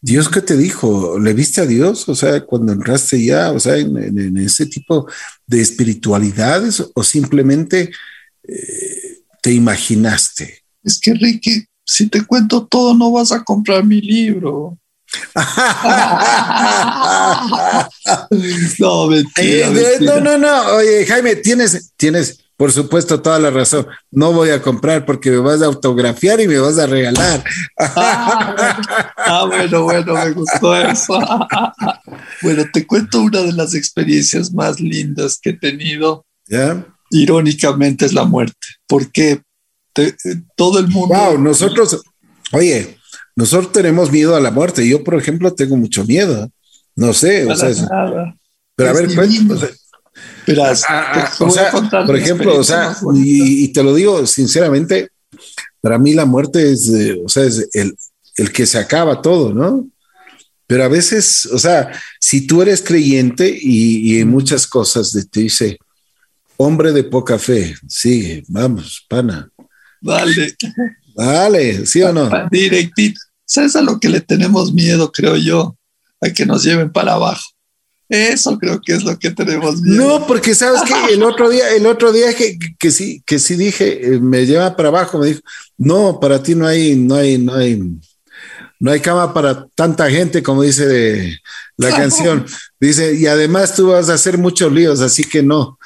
Dios, ¿qué te dijo? ¿Le viste a Dios? O sea, cuando entraste ya, o sea, en, ese tipo de espiritualidades o simplemente eh, te imaginaste? Es que, Ricky, si te cuento todo, no vas a comprar mi libro. no, mentira, eh, no, no, no. Oye, Jaime, tienes, tienes, por supuesto, toda la razón. No voy a comprar porque me vas a autografiar y me vas a regalar. Ah, ah bueno, bueno, me gustó eso. bueno, te cuento una de las experiencias más lindas que he tenido. ¿Ya? Irónicamente es la muerte, porque todo el mundo... Wow, nosotros, oye, nosotros tenemos miedo a la muerte. Yo, por ejemplo, tengo mucho miedo. No sé, o sea, pero a ver, Verás, ah, ah, por ejemplo, o sea, y, te lo digo sinceramente, para mí la muerte es, o sea, es el, el que se acaba todo, ¿no? Pero a veces, o sea, si tú eres creyente y, en muchas cosas de, te dice, hombre de poca fe, sigue, vamos, pana. Vale. Vale, ¿sí o no? Directito. ¿Sabes a lo que le tenemos miedo, creo yo? A que nos lleven para abajo. Eso creo que es lo que tenemos miedo. No, porque sabes que el otro día, el otro día que, que, sí, que sí dije, eh, me lleva para abajo, me dijo, no, para ti no hay, no hay, no hay, no hay cama para tanta gente, como dice la canción. Dice, y además tú vas a hacer muchos líos, así que no,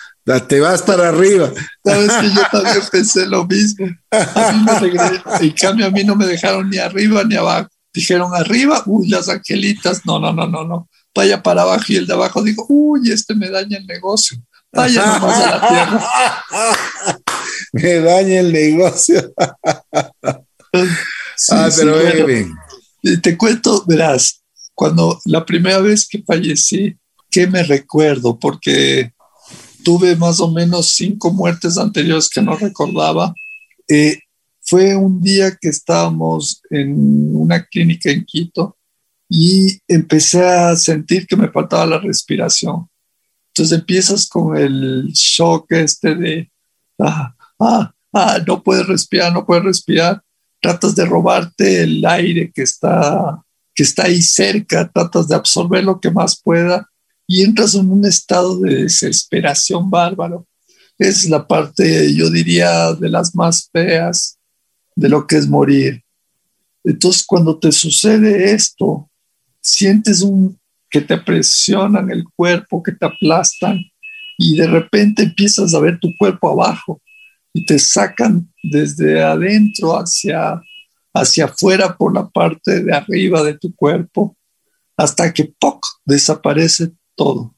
te vas para arriba. Sabes que yo también pensé lo mismo. A mí me en cambio, a mí no me dejaron ni arriba ni abajo. Dijeron arriba, uy, las angelitas, no, no, no, no, no vaya para abajo y el de abajo dijo, uy, este me daña el negocio, vaya nomás a la tierra. me daña el negocio. ah, pero Te cuento, verás, cuando la primera vez que fallecí, ¿qué me recuerdo? Porque tuve más o menos cinco muertes anteriores que no recordaba. Eh, fue un día que estábamos en una clínica en Quito y empecé a sentir que me faltaba la respiración. Entonces empiezas con el shock este de, ah, ah, ah, no puedes respirar, no puedes respirar. Tratas de robarte el aire que está, que está ahí cerca, tratas de absorber lo que más pueda y entras en un estado de desesperación bárbaro. Es la parte, yo diría, de las más feas de lo que es morir. Entonces, cuando te sucede esto, sientes un, que te presionan el cuerpo, que te aplastan y de repente empiezas a ver tu cuerpo abajo y te sacan desde adentro hacia, hacia afuera por la parte de arriba de tu cuerpo hasta que ¡poc! desaparece todo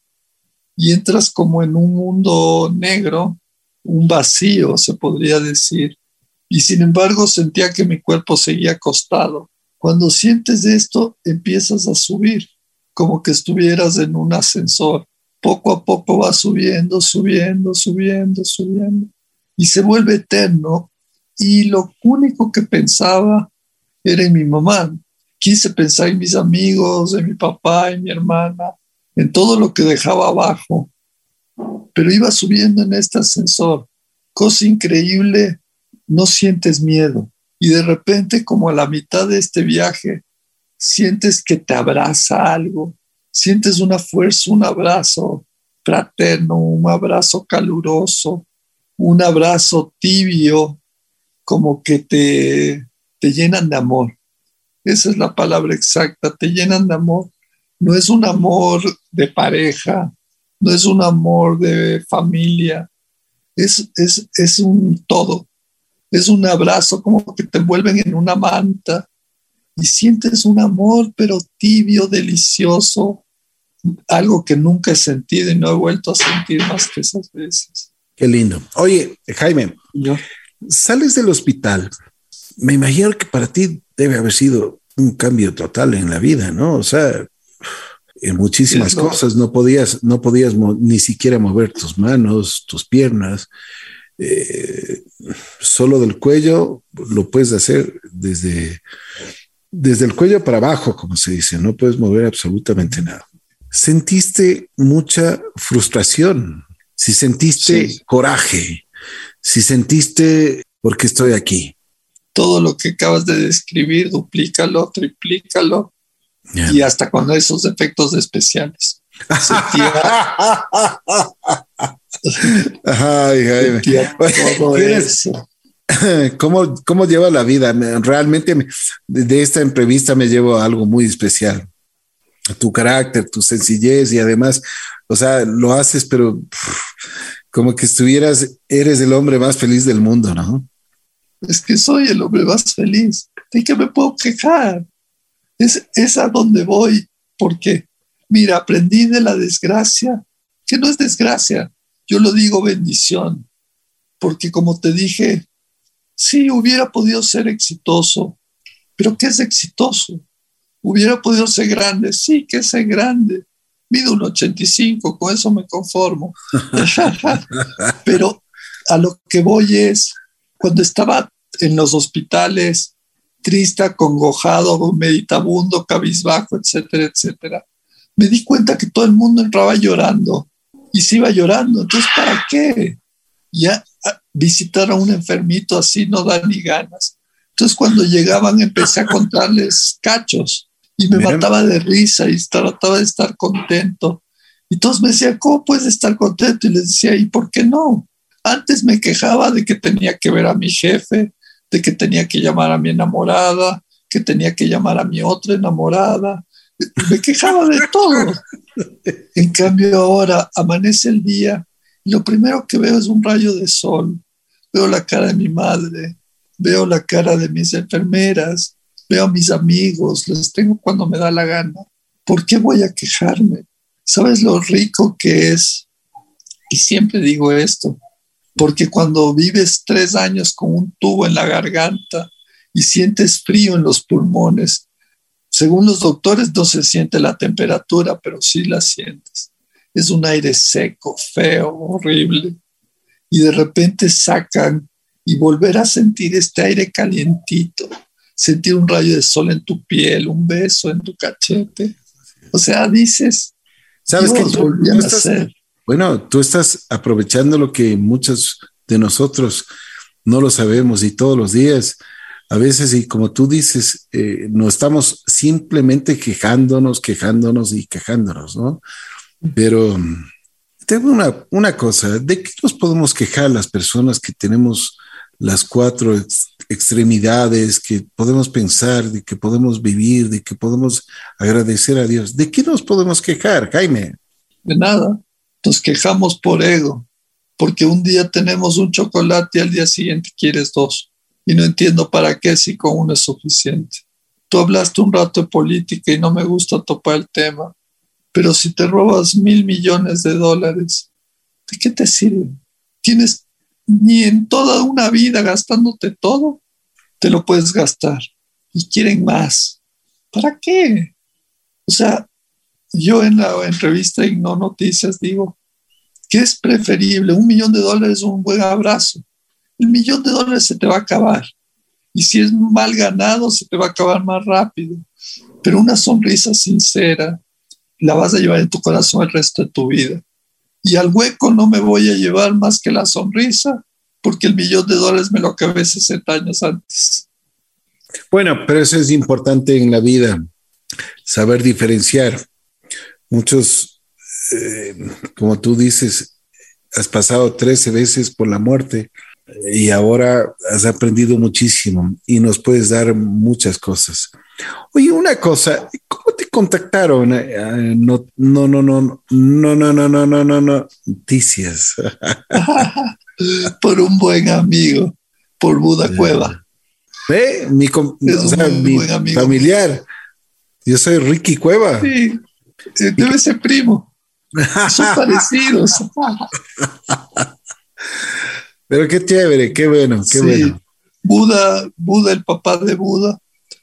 y entras como en un mundo negro, un vacío, se podría decir. Y sin embargo sentía que mi cuerpo seguía acostado cuando sientes esto, empiezas a subir, como que estuvieras en un ascensor. Poco a poco va subiendo, subiendo, subiendo, subiendo. Y se vuelve eterno. Y lo único que pensaba era en mi mamá. Quise pensar en mis amigos, en mi papá, en mi hermana, en todo lo que dejaba abajo. Pero iba subiendo en este ascensor. Cosa increíble, no sientes miedo y de repente como a la mitad de este viaje sientes que te abraza algo, sientes una fuerza, un abrazo fraterno, un abrazo caluroso, un abrazo tibio, como que te, te llenan de amor. Esa es la palabra exacta, te llenan de amor. No es un amor de pareja, no es un amor de familia, es, es, es un todo es un abrazo como que te envuelven en una manta y sientes un amor, pero tibio, delicioso, algo que nunca he sentido y no he vuelto a sentir más que esas veces. Qué lindo. Oye, Jaime, sales del hospital. Me imagino que para ti debe haber sido un cambio total en la vida, ¿no? O sea, en muchísimas cosas no podías, no podías ni siquiera mover tus manos, tus piernas. Eh, solo del cuello lo puedes hacer desde, desde el cuello para abajo, como se dice, no puedes mover absolutamente nada. Sentiste mucha frustración, si sentiste coraje, si sentiste por qué estoy aquí. Todo lo que acabas de describir, duplícalo, triplícalo y hasta con esos efectos especiales. Ay, Jaime. ¿Cómo, ¿Cómo lleva la vida? Realmente de esta entrevista me llevo algo muy especial. Tu carácter, tu sencillez y además, o sea, lo haces, pero como que estuvieras, eres el hombre más feliz del mundo, ¿no? Es que soy el hombre más feliz. ¿De qué me puedo quejar? Es, es a donde voy, porque, mira, aprendí de la desgracia, que no es desgracia, yo lo digo bendición, porque como te dije, sí, hubiera podido ser exitoso, pero ¿qué es exitoso? Hubiera podido ser grande, sí, que es grande. Mido un 85, con eso me conformo. pero a lo que voy es, cuando estaba en los hospitales, triste, acongojado, meditabundo, cabizbajo, etcétera, etcétera, me di cuenta que todo el mundo entraba llorando y se iba llorando. Entonces, ¿para qué? Ya visitar a un enfermito así no da ni ganas. Entonces, cuando llegaban, empecé a contarles cachos y me mataba de risa y trataba de estar contento. Y todos me decían, ¿cómo puedes estar contento? Y les decía, ¿y por qué no? Antes me quejaba de que tenía que ver a mi jefe, de que tenía que llamar a mi enamorada, que tenía que llamar a mi otra enamorada. Me quejaba de todo. En cambio ahora amanece el día y lo primero que veo es un rayo de sol. Veo la cara de mi madre, veo la cara de mis enfermeras, veo a mis amigos, los tengo cuando me da la gana. ¿Por qué voy a quejarme? ¿Sabes lo rico que es? Y siempre digo esto, porque cuando vives tres años con un tubo en la garganta y sientes frío en los pulmones, según los doctores no se siente la temperatura, pero sí la sientes. Es un aire seco, feo, horrible. Y de repente sacan y volver a sentir este aire calientito, sentir un rayo de sol en tu piel, un beso en tu cachete. O sea, dices, ¿sabes que tú, Bueno, tú estás aprovechando lo que muchos de nosotros no lo sabemos y todos los días a veces, y como tú dices, eh, no estamos simplemente quejándonos, quejándonos y quejándonos, ¿no? Pero mm, tengo una, una cosa, ¿de qué nos podemos quejar las personas que tenemos las cuatro extremidades, que podemos pensar, de que podemos vivir, de que podemos agradecer a Dios? ¿De qué nos podemos quejar, Jaime? De nada, nos quejamos por ego, porque un día tenemos un chocolate y al día siguiente quieres dos y no entiendo para qué si con uno es suficiente. Tú hablaste un rato de política y no me gusta topar el tema, pero si te robas mil millones de dólares, ¿de qué te sirve? Tienes ni en toda una vida gastándote todo, te lo puedes gastar y quieren más. ¿Para qué? O sea, yo en la entrevista en No Noticias digo, ¿qué es preferible? Un millón de dólares o un buen abrazo el millón de dólares se te va a acabar. Y si es mal ganado, se te va a acabar más rápido. Pero una sonrisa sincera la vas a llevar en tu corazón el resto de tu vida. Y al hueco no me voy a llevar más que la sonrisa, porque el millón de dólares me lo acabé 60 años antes. Bueno, pero eso es importante en la vida, saber diferenciar. Muchos, eh, como tú dices, has pasado 13 veces por la muerte y ahora has aprendido muchísimo y nos puedes dar muchas cosas. Oye, una cosa, ¿cómo te contactaron? no, no, no, no, no, no, no, no, no, no, no, noticias. por un buen amigo, por Buda Cueva. ¿Ve? Mi, mi familiar. Yo soy Ricky Cueva. Sí, debe ser primo. Son parecidos. Pero qué chévere, qué bueno, qué bueno. Buda, Buda, el papá de Buda,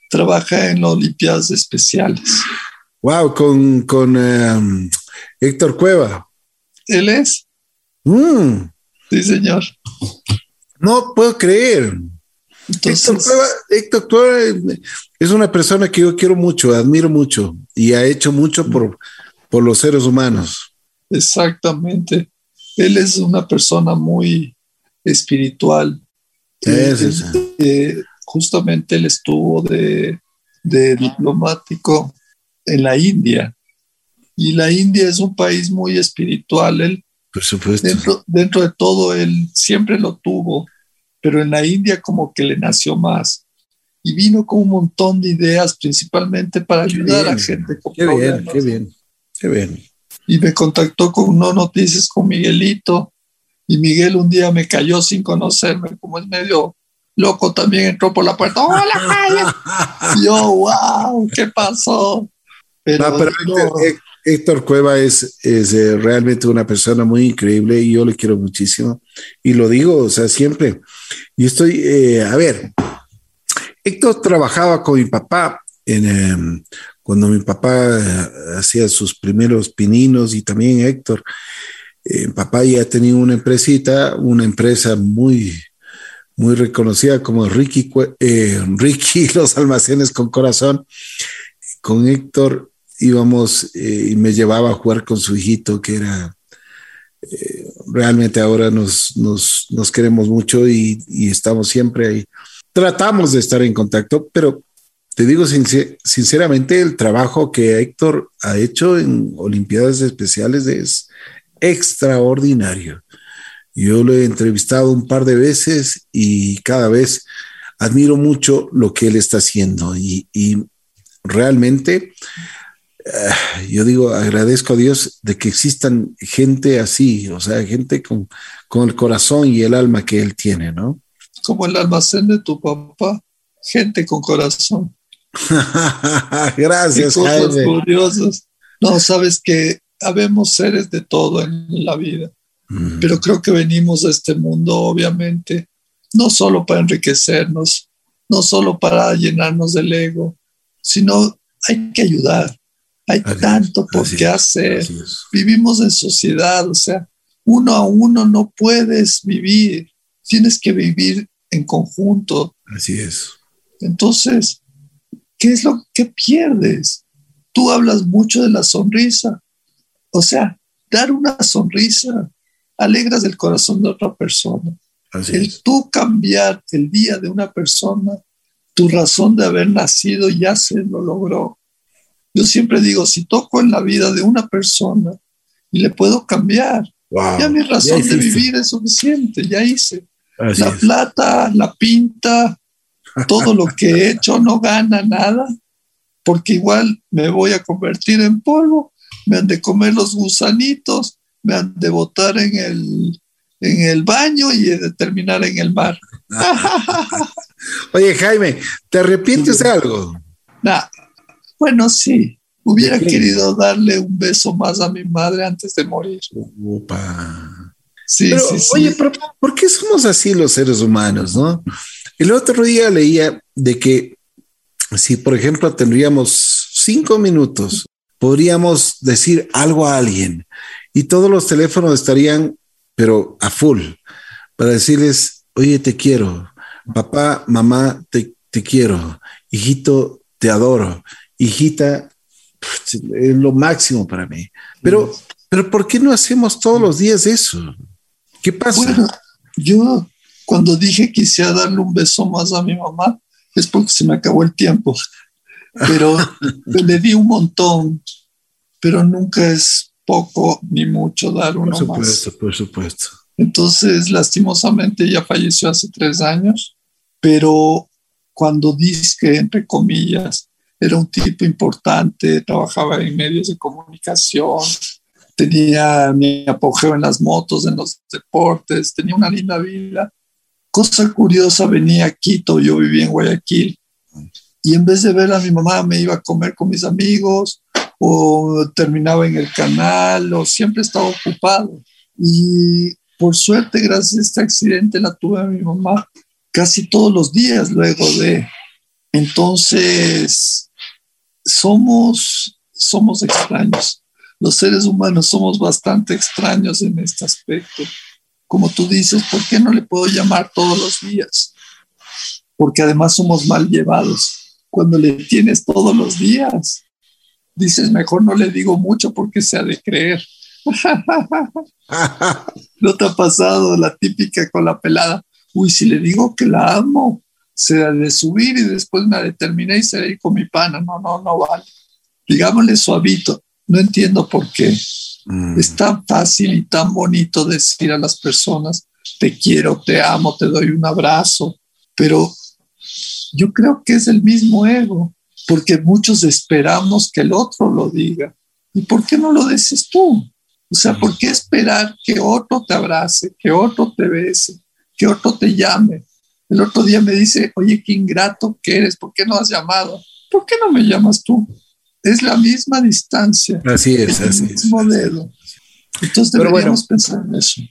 trabaja en Olimpiadas Especiales. Wow, con, con em, Héctor Cueva. Él es. Mm. Sí, señor. No puedo creer. Héctor, Cueva, Héctor Cueva es una persona que yo quiero mucho, admiro mucho y ha hecho mucho por, por los seres humanos. Exactamente. Él es una persona muy, espiritual. justamente él estuvo de, diplomático en la India. Y la India es un país muy espiritual. Él, Por supuesto. Dentro, dentro de todo, él siempre lo tuvo, pero en la India como que le nació más. Y vino con un montón de ideas, principalmente para ayudar a gente con qué Bien, qué bien, qué bien. Y me contactó con No Noticias con Miguelito Y Miguel un día me cayó sin conocerme, como es medio loco, también entró por la puerta. ¡Hola, Y yo, wow, ¿qué pasó? Pero, Héctor, Cueva es, es eh, realmente una persona muy increíble y yo le quiero muchísimo. Y lo digo, o sea, siempre. Y estoy, eh, a ver, Héctor trabajaba con mi papá en, em, cuando mi papá eh, hacía sus primeros pininos y también Héctor. Mi papá ya tenía una empresita, una empresa muy, muy reconocida como Ricky, Ricky Los Almacenes con Corazón. Con Héctor íbamos y me llevaba a jugar con su hijito, que era realmente ahora nos, nos, nos queremos mucho y, y, estamos siempre ahí tratamos de estar en contacto, pero te digo sinceramente, el trabajo que Héctor ha hecho en Olimpiadas Especiales es extraordinario. Yo lo he entrevistado un par de veces y cada vez admiro mucho lo que él está haciendo y, realmente eh, yo digo, agradezco a Dios de que existan gente así, o sea, gente con, con el corazón y el alma que él tiene, ¿no? como el almacén de tu papá, gente con corazón. Gracias, cosas curiosas. No, sabes que habemos seres de todo en la vida, mm. pero creo que venimos a este mundo, obviamente, no solo para enriquecernos, no solo para llenarnos del ego, sino hay que ayudar. Hay tanto por qué hacer. Vivimos en sociedad, o sea, uno a uno no puedes vivir. Tienes que vivir en conjunto. Así es. Entonces, ¿qué es lo que pierdes? Tú hablas mucho de la sonrisa. O sea, dar una sonrisa alegras el corazón de otra persona. el tú cambiar el día de una persona, tu razón de haber nacido ya se lo logró. Yo siempre digo, si toco en la vida de una persona y le puedo cambiar, ya mi razón de vivir es suficiente, ya hice. La plata, la pinta, todo lo que he hecho no gana nada, porque igual me voy a convertir en polvo, me han de comer los gusanitos, me han de botar en el, en el baño y he de terminar en el mar. Oye, Jaime, ¿te arrepientes de algo? Bueno, sí. Hubiera querido darle un beso más a mi madre antes de morir. Opa. Sí, sí, Oye, pero ¿por qué somos así los seres humanos, no? El otro día leía de que si, por ejemplo, tendríamos cinco minutos, podríamos decir algo a alguien y todos los teléfonos estarían, pero a full, para decirles, oye, te quiero, papá, mamá, te, te quiero, hijito, te adoro, hijita, es lo máximo para mí. Pero, pero ¿por qué no hacemos todos los días eso? ¿Qué pasa? Bueno, yo cuando dije quisiera darle un beso más a mi mamá, es porque se me acabó el tiempo. Pero le di un montón, pero nunca es poco ni mucho dar uno más. Por supuesto, por supuesto. Entonces, lastimosamente, ella falleció hace tres años, pero cuando que entre comillas, era un tipo importante, trabajaba en medios de comunicación, tenía mi apogeo en las motos, en los deportes, tenía una linda vida. Cosa curiosa, venía a Quito, yo vivía en Guayaquil, y en vez de ver a mi mamá me iba a comer con mis amigos o terminaba en el canal o siempre estaba ocupado. Y por suerte, gracias a este accidente, la tuve a mi mamá casi todos los días luego de... Entonces, somos, somos extraños los seres humanos somos bastante extraños en este aspecto. Como tú dices, ¿por qué no le puedo llamar todos los días? Porque además somos mal llevados. Cuando le tienes todos los días, dices, mejor no le digo mucho porque se ha de creer. ¿No te ha pasado la típica con la pelada? Uy, si le digo que la amo, se ha de subir y después me determiné y se a ir con mi pana. No, no, no vale. Digámosle suavito no entiendo por qué. Mm. Es tan fácil y tan bonito decir a las personas, te quiero, te amo, te doy un abrazo, pero yo creo que es el mismo ego, porque muchos esperamos que el otro lo diga. ¿Y por qué no lo dices tú? O sea, ¿por qué esperar que otro te abrace, que otro te bese, que otro te llame? El otro día me dice, oye, qué ingrato que eres, ¿por qué no has llamado? ¿Por qué no me llamas tú? Es la misma distancia. Así es, así es. Modelo. Entonces deberíamos pensar en eso.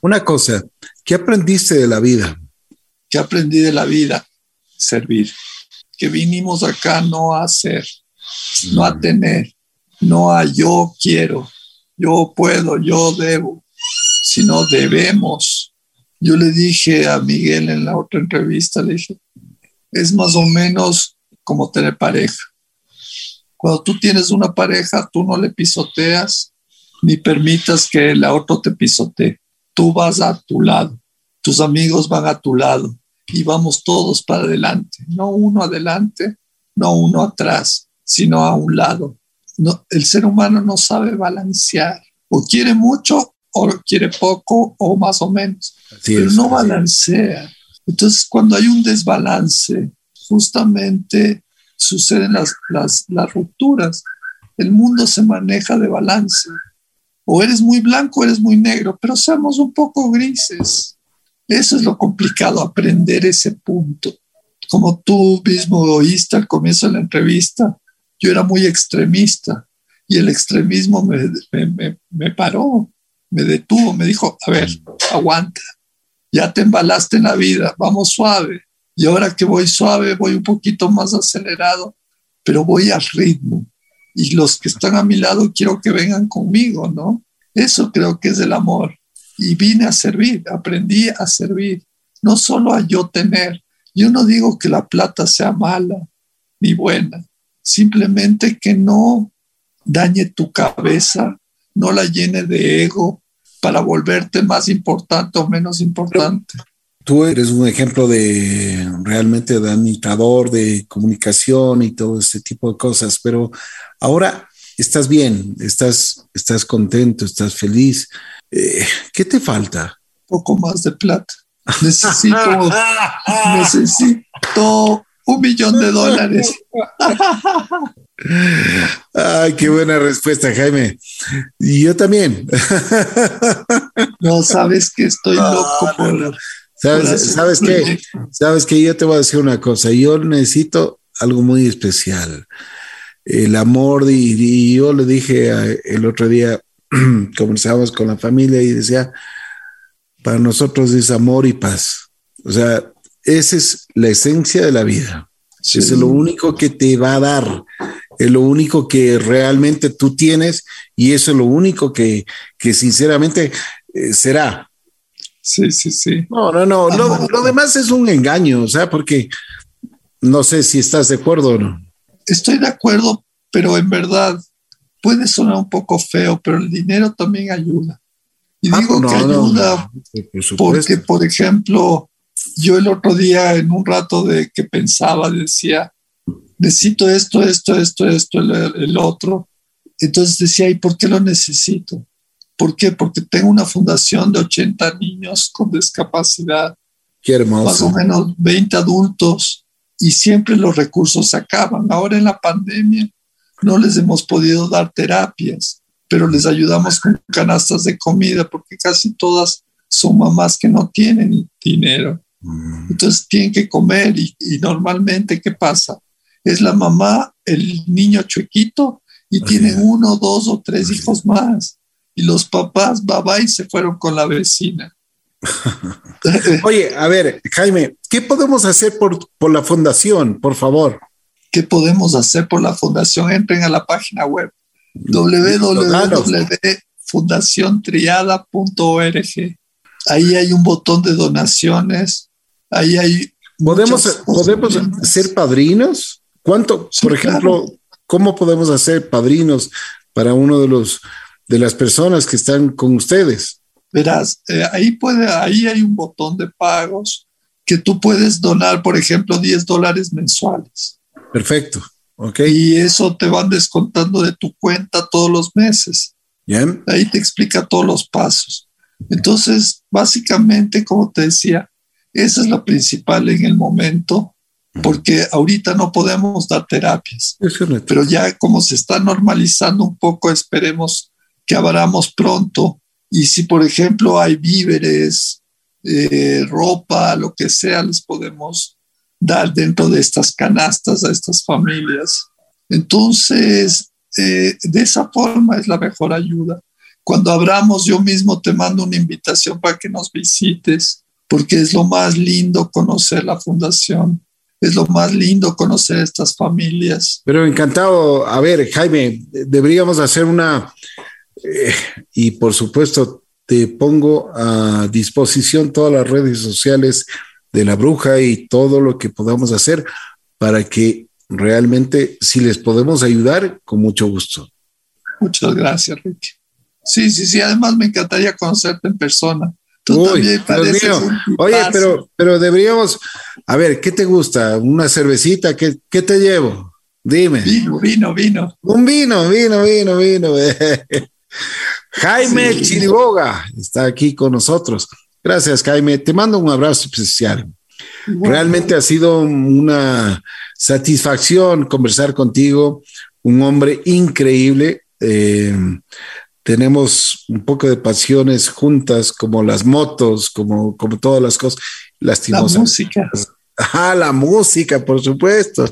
Una cosa, ¿qué aprendiste de la vida? ¿Qué aprendí de la vida? Servir. Que vinimos acá no a hacer, no a mm. tener, no a yo quiero, yo puedo, yo debo, sino debemos. Yo le dije a Miguel en la otra entrevista, le dije, es más o menos como tener pareja. Cuando tú tienes una pareja, tú no le pisoteas ni permitas que la otro te pisotee. Tú vas a tu lado, tus amigos van a tu lado y vamos todos para adelante, no uno adelante, no uno atrás, sino a un lado no, el ser humano no sabe balancear. O quiere mucho o quiere poco o más o menos, pero no balancea. Entonces, cuando hay un desbalance, justamente suceden las, las, las rupturas. El mundo se maneja de balance. O eres muy blanco o eres muy negro, pero seamos un poco grises. Eso es lo complicado, aprender ese punto. Como tú mismo oíste al comienzo de la entrevista, yo era muy extremista y el extremismo me, paró, me detuvo, me dijo, a ver, aguanta, ya te embalaste en la vida, vamos suave. Y ahora que voy suave, voy un poquito más acelerado, pero voy al ritmo. Y los que están a mi lado quiero que vengan conmigo, ¿no? Eso creo que es el amor. Y vine a servir, aprendí a servir, no solo a yo tener. Yo no digo que la plata sea mala ni buena, simplemente que no dañe tu cabeza, no la llene de ego para volverte más importante o menos importante. Tú eres un ejemplo de realmente de administrador, de comunicación y todo ese tipo de cosas, pero ahora estás bien, estás, estás contento, estás feliz. Eh, ¿Qué te falta? Un poco más de plata. Necesito, necesito un millón de dólares. Ay, qué buena respuesta, Jaime. Y yo también. No, sabes que estoy loco por... ¿Sabes, ¿sabes qué? Sabes que yo te voy a decir una cosa. Yo necesito algo muy especial. El amor, y, yo le dije el otro día, conversábamos con la familia y decía, para nosotros es amor y paz. O sea, esa es la esencia de la vida. Es lo único que te va a dar, es lo único que realmente tú tienes y eso es lo único que, que sinceramente eh, será. Sí, sí, sí. No, no, no, lo, lo, demás es un engaño, o sea, porque no sé si estás de acuerdo o no. Estoy de acuerdo, pero en verdad puede sonar un poco feo, pero el dinero también ayuda. Y ah, digo que ayuda porque, por ejemplo, yo el otro día, en un rato de que pensaba, decía, necesito esto, esto, esto, esto, el, otro. Entonces decía, ¿y por qué lo necesito? ¿Por qué? Porque tengo una fundación de 80 niños con discapacidad. Qué hermoso. Más o menos 20 adultos y siempre los recursos se acaban. Ahora en la pandemia no les hemos podido dar terapias, pero les ayudamos con canastas de comida porque casi todas son mamás que no tienen dinero. Mm. Entonces tienen que comer y, normalmente, ¿qué pasa? Es la mamá, el niño chuequito y tienen uno, dos o tres hijos más. Y los papás, bye y se fueron con la vecina. Oye, a ver, Jaime, ¿qué podemos hacer por, por la fundación, por favor? ¿Qué podemos hacer por la fundación? Entren a la página web www.fundaciontriada.org. Ahí hay un botón de donaciones ahí hay... ¿Podemos, ¿podemos ser padrinos? ¿Cuánto, por ejemplo, cómo podemos hacer padrinos para uno de los de las personas que están con ustedes? Verás, eh, ahí puede, ahí hay un botón de pagos que tú puedes donar, por ejemplo, 10 dólares mensuales. Perfecto. Ok. Y eso te van descontando de tu cuenta todos los meses. Bien. Ahí te explica todos los pasos. Entonces, básicamente, como te decía, eso es lo principal en el momento, porque ahorita no podemos dar terapias, pero ya como se está normalizando un poco, esperemos que abramos pronto. Y si, por ejemplo, hay víveres, eh, ropa, lo que sea, les podemos dar dentro de estas canastas a estas familias. Entonces, eh, de esa forma es la mejor ayuda. Cuando abramos, yo mismo te mando una invitación para que nos visites, porque es lo más lindo conocer la fundación, es lo más lindo conocer estas familias. Pero encantado, a ver, Jaime, deberíamos hacer una, eh, y por supuesto te pongo a disposición todas las redes sociales de la bruja y todo lo que podamos hacer para que realmente, si les podemos ayudar, con mucho gusto. Muchas gracias, Ricky. Sí, sí, sí, además me encantaría conocerte en persona. Tú también Oye, pero, pero deberíamos, a ver, ¿qué te gusta? ¿Una cervecita? ¿Qué, qué te llevo? Dime. Vino, vino, vino. Un vino, vino, vino, vino. Jaime Chiriboga está aquí con nosotros. Gracias, Jaime. Te mando un abrazo especial. Realmente ha sido una satisfacción conversar contigo, un hombre increíble. Eh, tenemos un poco de pasiones juntas, como las motos, como, como todas las cosas lastimosas. La música. Ah, la música, por supuesto.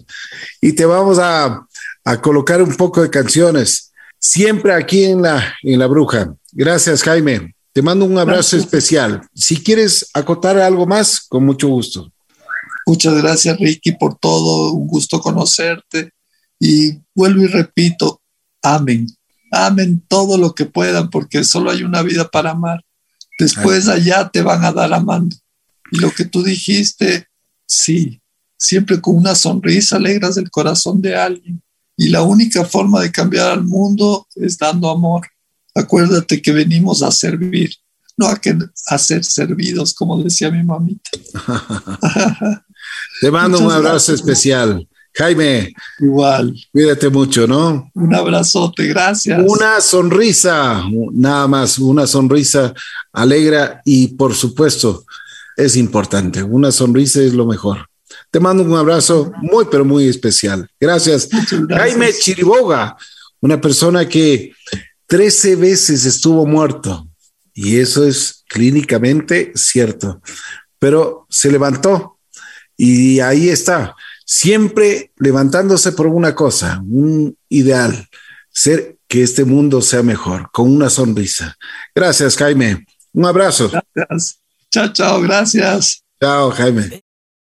Y te vamos a, a colocar un poco de canciones, siempre aquí en la, en la bruja. Gracias, Jaime. Te mando un abrazo especial. Si quieres acotar algo más, con mucho gusto. Muchas gracias, Ricky, por todo. Un gusto conocerte. Y vuelvo y repito, amen. Amen todo lo que puedan, porque solo hay una vida para amar. Después allá te van a dar amando. Y lo que tú dijiste, sí, siempre con una sonrisa alegras el corazón de alguien. Y la única forma de cambiar al mundo es dando amor acuérdate que venimos a servir, no a, que, a ser servidos, como decía mi mamita. Te mando un abrazo especial. Jaime. Igual. Cuídate mucho, ¿no? Un abrazote, gracias. Una sonrisa, nada más, una sonrisa alegra y por supuesto es importante. Una sonrisa es lo mejor. Te mando un abrazo muy, pero muy especial. Gracias. gracias. Jaime Chiriboga, una persona que 13 veces estuvo muerto y eso es clínicamente cierto, pero se levantó y ahí está, siempre levantándose por una cosa, un ideal, ser que este mundo sea mejor, con una sonrisa. Gracias, Jaime. Un abrazo. Gracias. Chao, chao, gracias. Chao, Jaime.